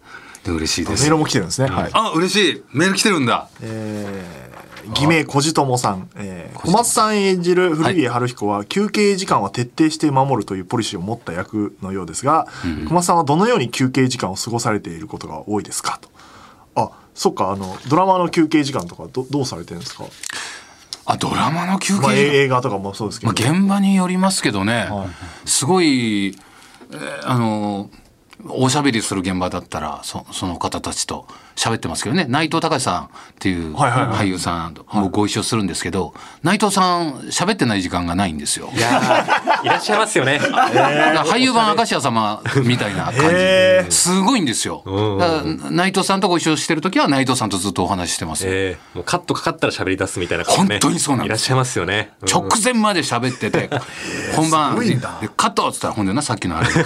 S3: で嬉しいです。
S1: メールも来てるんですね、はい。
S3: あ嬉しい。メール来てるんだ。
S1: えー偽名小路友さん、えー小松さん演じる古家春彦は休憩時間は徹底して守るというポリシーを持った役のようですが、小松さんはどのように休憩時間を過ごされていることが多いですか？と。あそっかあのドラマの休憩時間とかどどうされてるんですか、
S3: あドラマの休憩
S1: まあ、
S3: 時間？
S1: え映画とかもそうですけど、
S3: まあ、現場によりますけどね、
S1: は
S3: すごい、えーあのおしゃべりする現場だったらそその方たちと喋ってますけどね。内藤隆さんっていう俳優さんともご一緒するんですけど、内藤さん喋ってない時間がないんですよ。
S4: いやー いらっしゃいますよね。
S3: だから俳優版明石家様みたいな感じ。すごいんですよ。内藤さんとご一緒してる時は内藤さんとずっとお話ししてます。
S4: えー、もうカットかかったら喋り出すみたいな方ね。
S3: 本当にそうなんです。
S4: いらっしゃいますよね、うん。
S3: 直前まで喋ってて 本番カットっつったらほんでなさっきのあれ。
S1: ど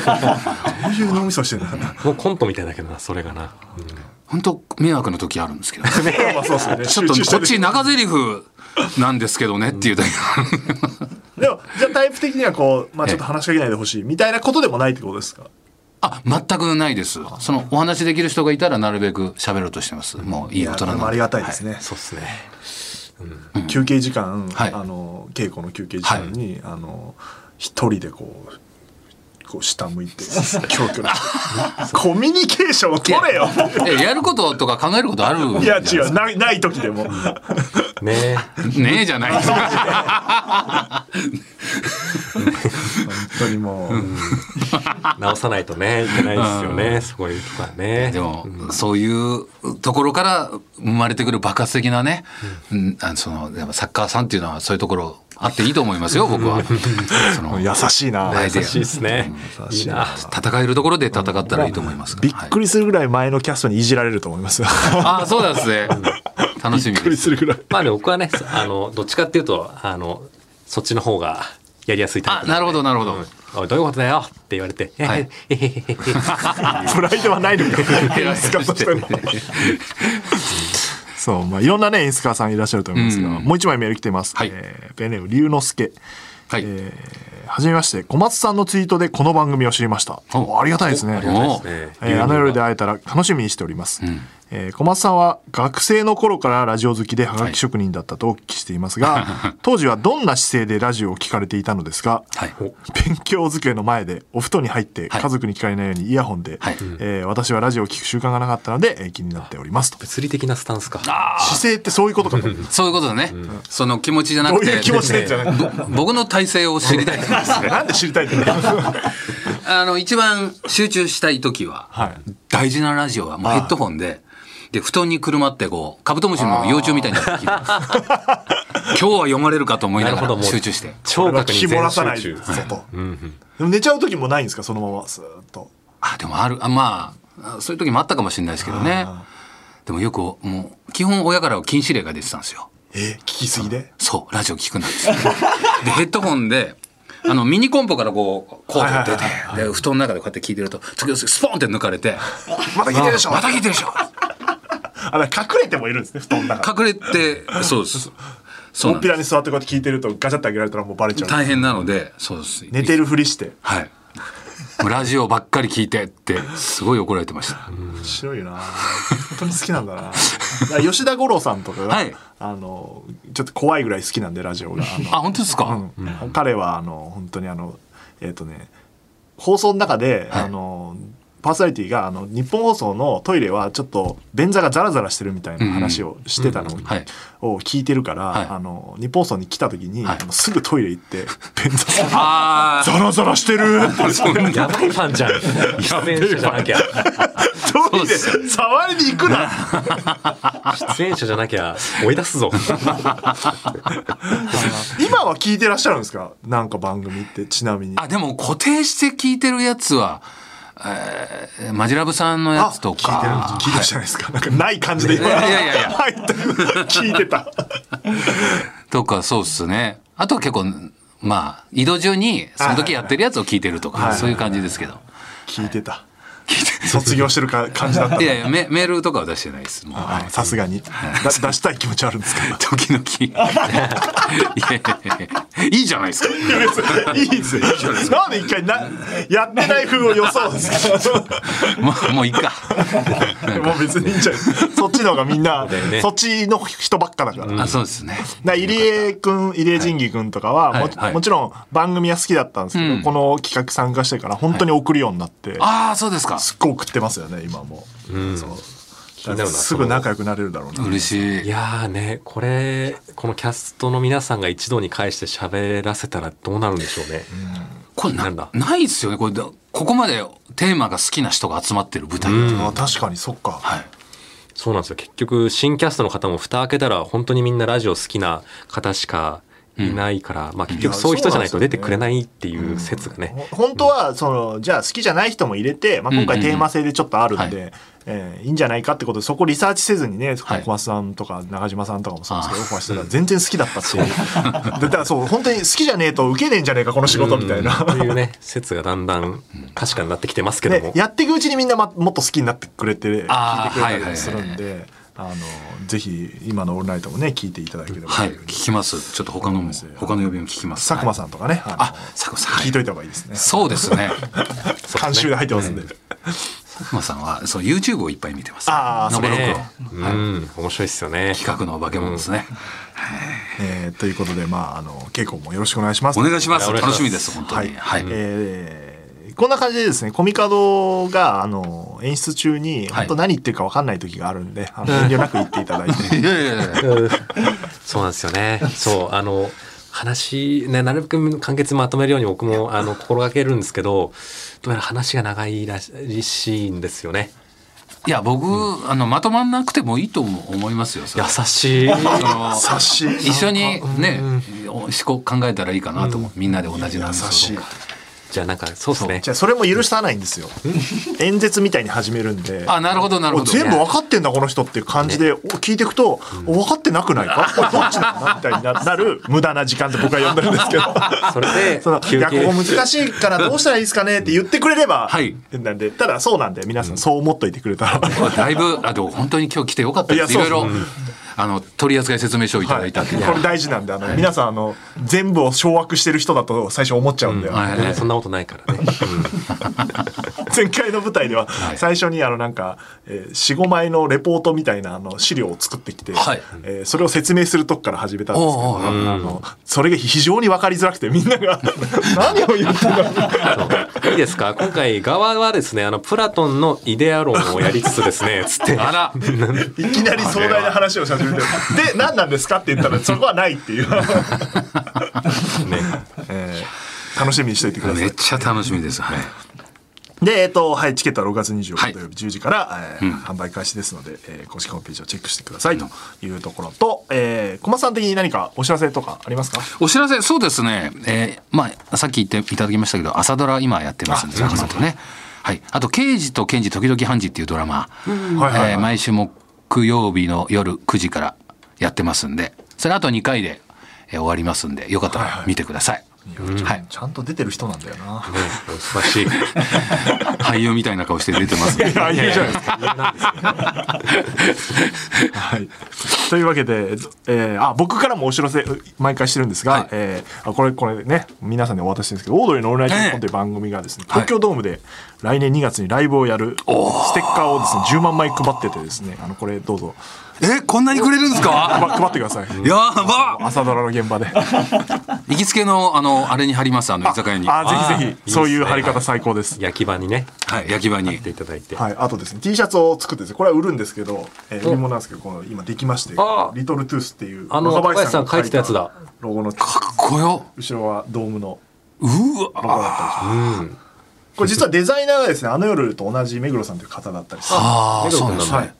S1: ういう脳みそして
S4: もう コントみたいだけどなそれがな、
S3: 本当迷惑の時あるんですけど
S1: まあそうですよね。
S3: ちょっとこっち長台詞なんですけどねっていうだけ
S1: でもじゃあタイプ的にはこう、まあ、ちょっと話しかけないでほしいみたいなことでもないってことですか？
S3: あ全くないです。そのお話できる人がいたらなるべく喋ろうとしてます。もういい大人なの
S1: やでもありがたいですね、
S4: そうっすね。
S1: 休憩時間、
S3: はい。
S1: あの稽古の休憩時間に、あの一人でこうこう下向いてキョロキョロコミュニケーションを取れよ。
S3: はいえやることとか考えることある。
S1: いや違う。ないない時でも。
S4: ね
S3: ねえじゃない。です
S1: 本当にもう、
S4: 直さないとねいけないですよね、そういうとこはね。
S3: でも、そういうところから生まれてくる爆発的なね、うん、あのそのやっぱサッカーさんっていうのはそういうところあっていいと思いますよ 僕は。その
S1: 優しいな、
S4: 優しいですね、いいな。
S3: 戦えるところで戦ったらいいと思います。
S1: びっく
S3: り。
S1: りするぐらい前のキャストにいじられると思います。よ
S3: ああそうなんですね。楽しみ
S1: びっく
S3: です。
S1: りするぐらい。
S4: まあね僕はねあのどっちかっていうとあのそっちの方がやりやすいタイプ
S3: あなるほどなるほど。
S4: うん。おいどういうことだよって言われて、
S3: はい。
S4: えへへへへ
S1: プライドはないのか そうまあいろんなね演出家さんいらっしゃると思いますが、
S3: うん。
S1: もう一枚メール来てます、
S3: はい。
S1: えーペンネーム龍之介。
S3: はい。
S1: えーはじめまして小松さんのツイートでこの番組を知りました。
S3: お。
S1: ありがたいですね。
S3: ありがたいです
S4: ね。
S1: えーあの夜で会えたら楽しみにしております、
S3: ん
S1: えー小松さんは学生の頃からラジオ好きでハガキ職人だったとお聞きしていますが、当時はどんな姿勢でラジオを聞かれていたのですか、
S3: はい。
S1: 勉強机の前でお布団に入って
S3: はい。
S1: 家族に聞かれないようにイヤホンで、
S3: はい。
S1: えー私はラジオを聞く習慣がなかったので、えー気になっておりますと。
S4: 物理的なスタンスか。
S1: 姿勢ってそういうことかと。
S3: そういうことだね。その気持ちじゃなくて
S1: どういう気持ちで？じゃない
S3: 僕の体勢を知りたい。
S1: なんで知りたいんだ？よ
S3: あの一番集中したい時は、
S1: はい。
S3: 大事なラジオはもうヘッドホンで。で布団にくるまってこうカブトムシの幼虫みたいになってて。今日は読まれるかと思いながら集中して。
S4: 聴覚に全
S1: ないぞ
S4: 集中。
S1: と、
S4: うんうん。
S1: でも寝ちゃう時もないんですか？そのままスーッと。
S3: あでもある。あまあそういう時もあったかもしれないですけどね。でもよくもう基本親からは禁止令が出てたんですよ。
S1: えー聞きすぎで？
S3: そうラジオ聞くなってで ヘッドホンであのミニコンポからこうコード出て
S1: はい
S3: で布団の中でこうやって聞いてると時々スポンって抜かれて
S1: また聞いてるでしょ。
S3: また聞いてるでしょ
S1: あだから隠れてもいるんですね布団の中。
S3: 隠れてそうです。そう
S1: 大っぴ
S3: なんで
S1: らに座ってこうやって聞いてるとガチャってあげられたらもうバレちゃう。
S3: す大変なのでそうです。
S1: 寝てるふりして。
S3: はい。ラジオばっかり聞いてってすごい怒られてました。
S1: 面白いな。本当に好きなんだな。だから吉田五郎さんとかが、
S3: はい。
S1: あのちょっと怖いぐらい好きなんでラジオが。あ
S3: 本当ですか、
S1: うん。彼はあの本当にあのえっ、とね放送の中で、
S3: はい。
S1: あのパーソナリティがあの日本放送のトイレはちょっと便座がザラザラしてるみたいな話をしてたのを,、
S3: はい。
S1: 聞いてるから、
S3: はい。
S1: あの日本放送に来た時に、
S3: はい。
S1: あのすぐトイレ行って便座
S3: あ
S1: ザラザラしてる。って
S4: やばいファンじゃん。出演者じゃなきゃ
S1: トイレ触りに行くな。
S4: 出演者じゃなきゃ追い出すぞ。
S1: 今は聞いてらっしゃるんですか？なんか番組ってちなみに。
S3: あでも固定して聞いてるやつはえーマジラブさんのやつと
S1: 聞いてる
S3: か
S1: 聞いてるじゃないですか、なんかない感じで今
S3: いやいやいや
S1: 入った聞いてた。
S3: とかそうっすね。あとは結構まあ移動中にその時やってるやつを聞いてるとか、
S1: はい。はい。はい。
S3: そういう感じですけど、
S1: 聞いてた。
S3: 聞いて
S1: 卒業してるか感じだった
S3: いやいやメメールとかは出してないです。もう、
S1: あさすがに。だ出したい気持ちあるんですけど
S3: 時々。いやいやいやいいじゃないですか。
S1: いいですよ。なんで一回なやってない風を予想ですか？
S3: もうもういいか。
S1: もう別にいいんじゃない？そっちの方がみんな、
S4: ね。
S1: そっちの人ばっかだから。
S3: あそうですね。
S1: だ入江君入江仁義君とかはも,、
S3: はい。はい。
S1: もちろん番組は好きだったんですけど、
S3: うん。
S1: この企画参加してから本当に送るようになって、
S3: ああそうですか
S1: すっごい送ってますよね今も、
S4: うん。
S1: すぐ仲良くなれるだろうな。
S3: 嬉しい。
S4: い。やーねこれこのキャストの皆さんが一堂に会して喋らせたらどうなるんでしょうね、
S3: これな
S4: なんだ？
S3: ないですよねこれ。だここまでテーマが好きな人が集まってる舞台って、
S1: あ確かにそっか、
S3: はい。
S4: そうなんですよ。結局新キャストの方も蓋開けたら本当にみんなラジオ好きな方しかいないから、まあ結局そういう人じゃないと出てくれないっていう説がね、
S1: ほ本当はそのじゃあ好きじゃない人も入れて、まあ、今回テーマ性でちょっとあるんで、
S3: うん。うんうん
S1: えーいいんじゃないかってことでそこリサーチせずにね小
S3: はい
S1: 松さんとか中島さんとかもそうですけど
S3: あ
S1: オファーしてたら全然好きだったっていう。で だからそう本当に好きじゃねえと受けねえんじゃねえかこの仕事みたいな。
S4: というね説がだんだん確かになってきてますけども、
S1: ね、やっていくうちにみんな、ま、もっと好きになってくれて聞いてくれたりもするんで、あのぜひ今の「オールナイト」もね聞いていただければ
S3: はい聞きます。ちょっと他のも他の曜日も聞きます。
S1: 佐久間
S3: ん
S1: さんとかね、あ
S3: 佐久間さん。はい
S1: 聞いといた方がいいですね。
S3: そうですね。
S1: 監修で入ってますんで。
S3: 佐久間さんはそう YouTube をいっぱい見てます。
S1: あー
S3: のぼろく
S4: ねうん面白いですよね。
S3: 企画の化け物ですね、
S1: えーということで、まあ、あの稽古もよろしくお願いします。
S3: お願いします。楽しみです本当
S1: はい、
S3: にはい、
S1: えーこんな感じでですねコミカドがあの演出中に
S3: はい。
S1: 本当何言ってるか分かんない時があるんで、あの遠慮なく言っていただいて。
S3: いやいやいや。
S4: そうなんですよね。そう、あの、話、ね、なるべく簡潔にまとめるように僕も、あの、心がけるんですけど、どうやら話が長いらしいんですよね。
S3: いや僕、あのまとまんなくてもいいと思いますよ
S4: 優しい。
S3: その
S1: 察し
S3: 一緒にね、思考考えたらいいかなと思う、みんなで同じなん
S1: 優しい。
S3: ですよ
S4: じゃあなんか、そうですね。
S1: じ。ゃあそれも許さないんですよ。演説みたいに始めるんで。
S3: あなるほどなるほど。
S1: 全部分かってんだこの人っていう感じで、お聞いていくと、お分かってなくないか？これどっちなんだみたいにななる無駄な時間って僕は呼んでるんですけど。
S4: それで
S1: そのいやここ難しいからどうしたらいいですかねって言ってくれれば、
S3: はい。
S1: なんでただそうなんで皆さんそう思っといてくれたら、
S3: だいぶあでも本当に今日来てよかったです。い
S1: いやそう
S3: ろいろ、あの取扱説明書をいただいたっていう、
S1: これ大事なんであの皆さんあの全部を掌握してる人だと最初思っちゃうんで、
S3: はい。
S4: ねそんなことないからね。
S1: 前回の舞台では
S3: い。
S1: 最初にあのなんか、えー、45枚のレポートみたいなあの資料を作ってきて、
S3: はい。
S1: えーそれを説明するとこから始めたんですけどあのそれが非常に分かりづらくてみんなが 何を言ってんだ
S4: そう。いいですか？今回側はですね、あの、プラトンのイデア論をやりつつですね、つって。
S3: あら。
S1: いきなり壮大な話をし始めてで何なんですかって言ったらそこはないっていう、
S4: ね。
S1: えー楽しみにしておいてください。
S3: めっちゃ楽しみです。はい。
S1: で、えっと、はい、チケットは6月24
S3: はい。
S1: 日土曜日10時から、えー販売開始ですので、えー公式ホームページをチェックしてください。というところと、えー、小松さん的に何かお知らせとかありますか？
S3: お知らせそうですね、えーまあさっき言っていただきましたけど朝ドラ今やってますんで
S1: あ
S3: 中さんとね。はい。あと「刑事と検事時々判事」っていうドラマ、毎週木曜日の夜9時からやってますんでそれあと2回で、えー終わりますんでよかったら見てください、はい
S1: ちゃんと出てる人なんだよな。
S4: ねお忙しい。
S3: 俳優みたいな顔して出てますんで
S1: いや、いいじゃないですか。はい。というわけで、えーあ、僕からもお知らせ、毎回してるんですが、
S3: はい
S1: えーあこれ、これね、皆さんにお渡ししてるんですけど、オードリーのオールナイトニッポンという番組がですね、
S3: はい
S1: 東京ドームで来年2月にライブをやる、ステッカーをですね、10万枚配っててですね、あの、これどうぞ、
S3: えこんなにくれるんですか？
S1: ま配ってください。
S3: やば！
S1: 朝ドラの現場で。
S3: 行きつけのあのあれに貼りますあの居酒屋に。
S1: あ、ぜひぜひ、そういう貼り方最高です。
S4: 焼き場にね、
S3: はい焼き場に。
S4: 行っていただいて。
S1: はい、あとですね T シャツを作ってですねこれは売るんですけど、えー、売り物なんですけどこの今できまして
S4: あ
S1: リトルトゥースっていう
S4: あの
S1: 若
S4: 高橋さん
S1: が
S4: 書いてたやつだ。
S1: ロゴの
S3: かっこよ。
S1: 後ろはドームの
S3: うわ
S1: ロゴだったりします。
S4: うん。
S1: これ実はデザイナーがですねあの夜と同じ目黒さんという方だったりして
S3: あー
S1: 目黒
S3: そうなんだ
S1: はい。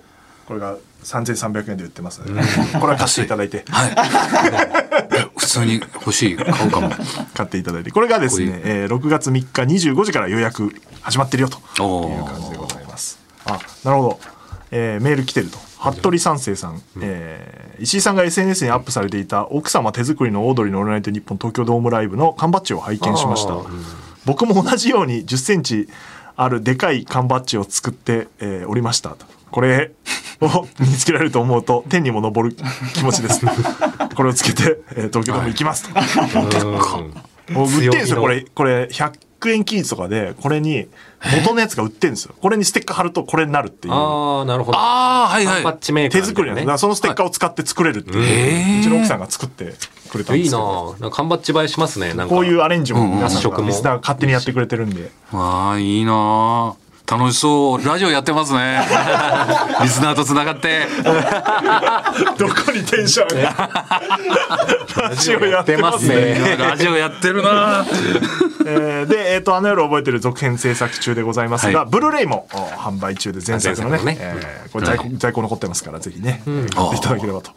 S1: これが3300円で売ってます。ので、これは貸していただいて、
S3: はい。普通に欲しい買うかも。
S1: 買っていただいて。これがですね、えー6月3日25時から予約始まってるよと。
S3: お
S1: いう感じで
S3: ー
S1: ございます。あなるほど、えーメール来てると。服部三世さん、えー石井さんが SNS にアップされていた奥様手作りのオードリーのオールナイトニッポン東京ドームライブの缶バッジを拝見しました。
S4: うん
S1: 僕も同じように1 0センチあるでかい缶バッジを作って、えーおりました。とこれを身につけられると思うと天にも昇る気持ちです。これをつけて、えー東京ドーム行きますと、もう売ってんですよ。これこれ100円均一とかでこれに元のやつが売ってんですよ。これにステッカー貼るとこれになるっていう。
S4: ああなるほど。
S3: ああはいはい。
S4: パッチメーカー
S1: 手作りなんですそのステッカーを使って作れるっていう、
S3: へー。
S1: うちの奥さんが作ってくれたんで
S4: いいななんか缶バッジ映えしますね。なんか。
S1: こういうアレンジも皆さんリスナーが勝手にやってくれてるんで。
S3: ああいいなあ楽しそう。ラジオやってますね。リスナーとつながって。
S1: どこにテンションがラジオやってますね。
S3: ラジオやってるな。
S1: えーで、えー、とあの夜覚えてる続編制作中でございますが、
S3: はい。
S1: ブルーレイもお販売中で前作のね
S4: ね。
S1: えーこれ在庫,、在庫残ってますからぜひね、買っていただければと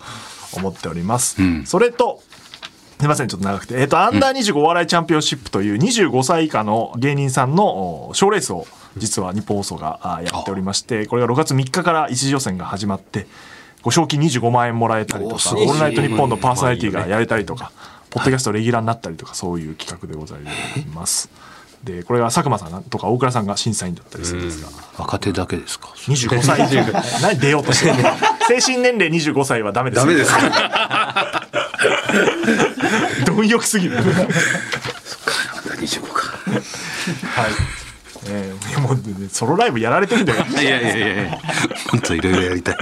S1: 思っております、
S3: ん。
S1: それとすみませんちょっと長くて、えー、とアンダー25お笑いチャンピオンシップという25歳以下の芸人さんの賞レースを実は日本放送があやっておりましてこれが6月3日から一次予選が始まってご賞金25万円もらえたりとか「
S3: おすごい。
S1: オールナイトニッポン」のパーソナリティがやれたりとか、ポッドキャストレギュラーになったりとかそういう企画でございます。でこれが佐久間さんとか大倉さんが審査員だったりするんですが、
S3: 若手だけですか
S1: ？25歳 何出ようとしてるの？精神年齢25歳はダメです
S3: ダメですか？
S1: 貪欲すぎる。はい、
S3: 25か
S1: えー、もうねソロライブやられてるんだよ
S3: い？やいやいやいや。本当いろいろやりたい。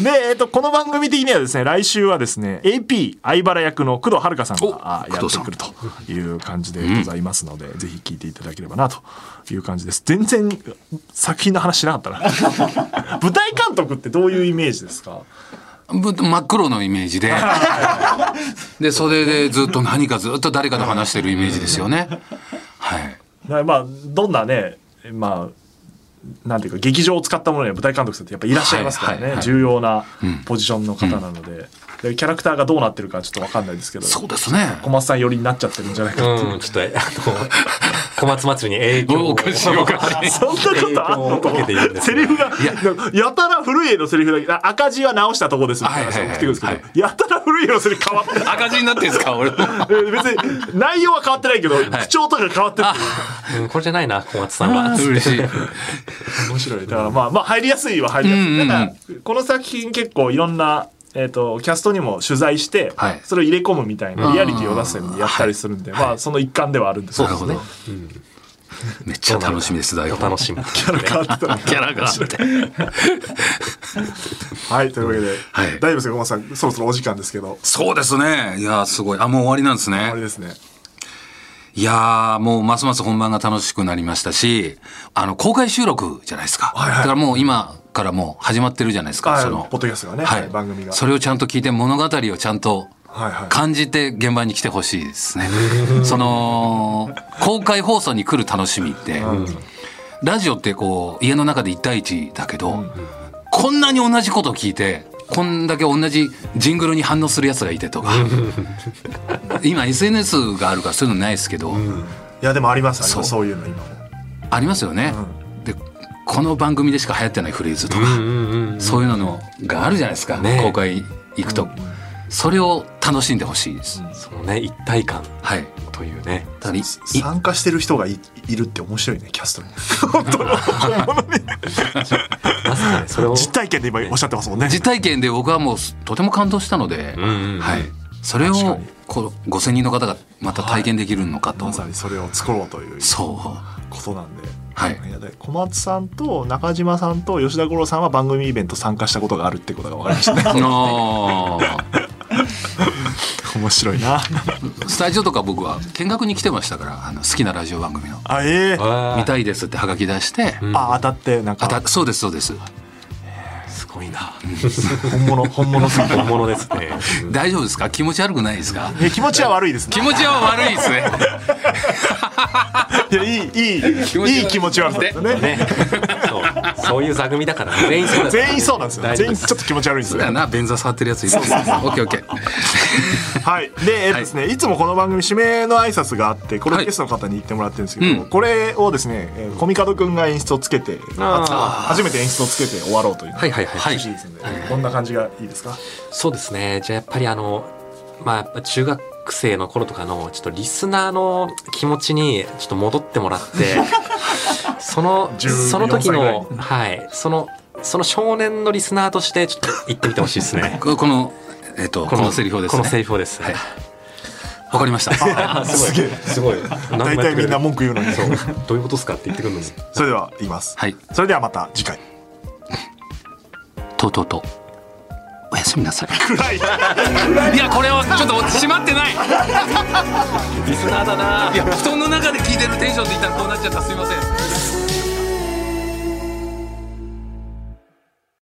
S1: で、えっとこの番組的にはですね来週はですね AP 相原役の工藤遥さん
S3: お
S1: があやってくるという感じでございますので、ぜひ聞いていただければなという感じです。全然作品の話しなかったな。舞台監督ってどういうイメージですか？
S3: ぶ真っ黒のイメージで。で袖でずっと何かずっと誰かと話してるイメージですよね
S1: まあどんなねまあなんていうか劇場を使ったものには舞台監督さんってやっぱいらっしゃいますからね、
S3: はいはいはい。
S1: 重要な
S3: うん。
S1: ポジションの方なので,、でキャラクターがどうなってるかちょっと分かんないですけど。
S3: そうですね。
S1: 小松さん寄りになっちゃってるんじゃないかっていう、
S4: うんちょっとあの小松祭りに影響を
S3: おかしいおかしい
S1: そんなことあんのと
S4: 影響を受けているんです
S1: セリフがや。たら古い絵のセリフだけあ赤字は直したとこですみたいな送ってくるんですけど、
S3: はい
S1: やたら古い絵のセリフ変わってる。
S3: 赤字になってんですか俺。も
S1: えー別に内容は変わってないけど、口調とか変わってる。う
S4: うんこれじゃないな小松さんは。
S3: 嬉しい。
S1: 面白い。だからまあまあ入りやすいは入りやすい、だからこの作品結構いろんなえー、とキャストにも取材して、
S3: はい。
S1: それを入れ込むみたいなリアリティを出すためにやったりするんで、まあその一環ではあるんです
S3: なるほどめっちゃ楽しみです台本。
S4: お楽しみ。
S1: キャラ変わってたら
S3: キャラがあって
S1: はいというわけで、
S3: はい。
S1: 大丈夫ですか？小松さんそろそろお時間ですけど。
S3: そうですね。いやすごい。あもう終わりなんですね。
S1: 終わりですね。
S3: いやーもうますます本番が楽しくなりましたしあの公開収録じゃないですか、
S1: はいはい。
S3: だからもう今からもう始まってるじゃないですか、
S1: はい。
S3: その。
S1: ポッドキャストがね
S3: はい、
S1: 番組が。
S3: それをちゃんと聞いて物語をちゃんと
S1: はいはい
S3: 感じて現場に来てほしいですね。その公開放送に来る楽しみって、ラジオってこう家の中で一対一だけど、こんなに同じことを聞いてこんだけ同じジングルに反応するやつがいてとか今 SNS があるからそういうのないですけど、
S1: いやでもありますあり
S3: そう
S1: ます。そう。いうの今も。
S3: ありますよね。でこの番組でしか流行ってないフレーズとか、
S4: うんうんうん
S3: そういうののがあるじゃないですか、
S4: ね。
S3: 公開行くと、それを楽しんでほしいです。
S4: そのね一体感。
S3: はい。
S4: というね。
S1: 参加してる人がいいるって面白いねキャストに。
S4: まさ かねそれを
S1: 実体験で今おっしゃってますもんね。
S3: 実体験で僕はもうとても感動したので、
S4: うんうんうん。
S3: はい、それをこう5,000人の方がまた体験できるのかと、
S1: まさにそれを作ろうという
S3: そう。
S1: ことなんで、
S3: はい。
S1: やで小松さんと中島さんと吉田五郎さんは番組イベント参加したことがあるってことが分かりましたね。
S3: あ
S1: 面白いな。
S3: ースタジオとか僕は見学に来てましたからあの好きなラジオ番組の。
S1: あえ
S4: ー
S3: 見たいですってハガキ出して、
S1: あ当たってなんか。
S3: あたそうですそうです。
S4: すごいな。
S1: 本物本物すぎて。
S4: 本物ですね。
S3: 大丈夫ですか？気持ち悪くないですか？
S1: いや気持ちは悪いですね。
S3: 気持ちは悪いですね
S1: いやいいいい
S3: 気持ち悪い。
S1: いい気持ち悪さですよね。
S4: ね。そう。そういう座組だから全員そうだ
S1: 全員そうなんですよ。全員ちょっと気持ち悪いんですよ。
S3: そうだよな便座触ってるやついる。オッケーオッケー。
S1: はい。でえっとですね、い、つもこの番組指名の挨拶があってこれ
S3: はい。
S1: ゲストの方に言ってもらってるんですけど、
S3: うん。
S1: これをですねえーコミカドくんが演出をつけて
S4: あ
S1: 初めて演出をつけて終わろうという
S4: はいはいはい、
S1: こんな感じがいいですか？
S4: そうですね。じゃあやっぱりあのまあやっぱ中学生の頃とかのちょっとリスナーの気持ちにちょっと戻ってもらって その
S1: 14
S4: その時
S1: 歳ぐらい。
S4: のはい。そのその少年のリスナーとしてちょっと言ってみてほしいですね。
S3: こ このえっとこのセリフをですね。
S4: このセリフをです。
S3: はい。わかりました。
S1: すげえ
S4: すごい。
S1: 大体みんな文句言うのに。
S4: そう。どういうことですかって言ってくるのに。
S1: それでは言います、
S3: はい。
S1: それではまた次回。
S3: とうとうとおやすみなさい。
S1: 暗い。
S3: いやこれはちょっと閉まってない。
S4: リスナーだな。い
S3: や布団の中で聞いてるテンションで言ったらこうなっちゃった。すいません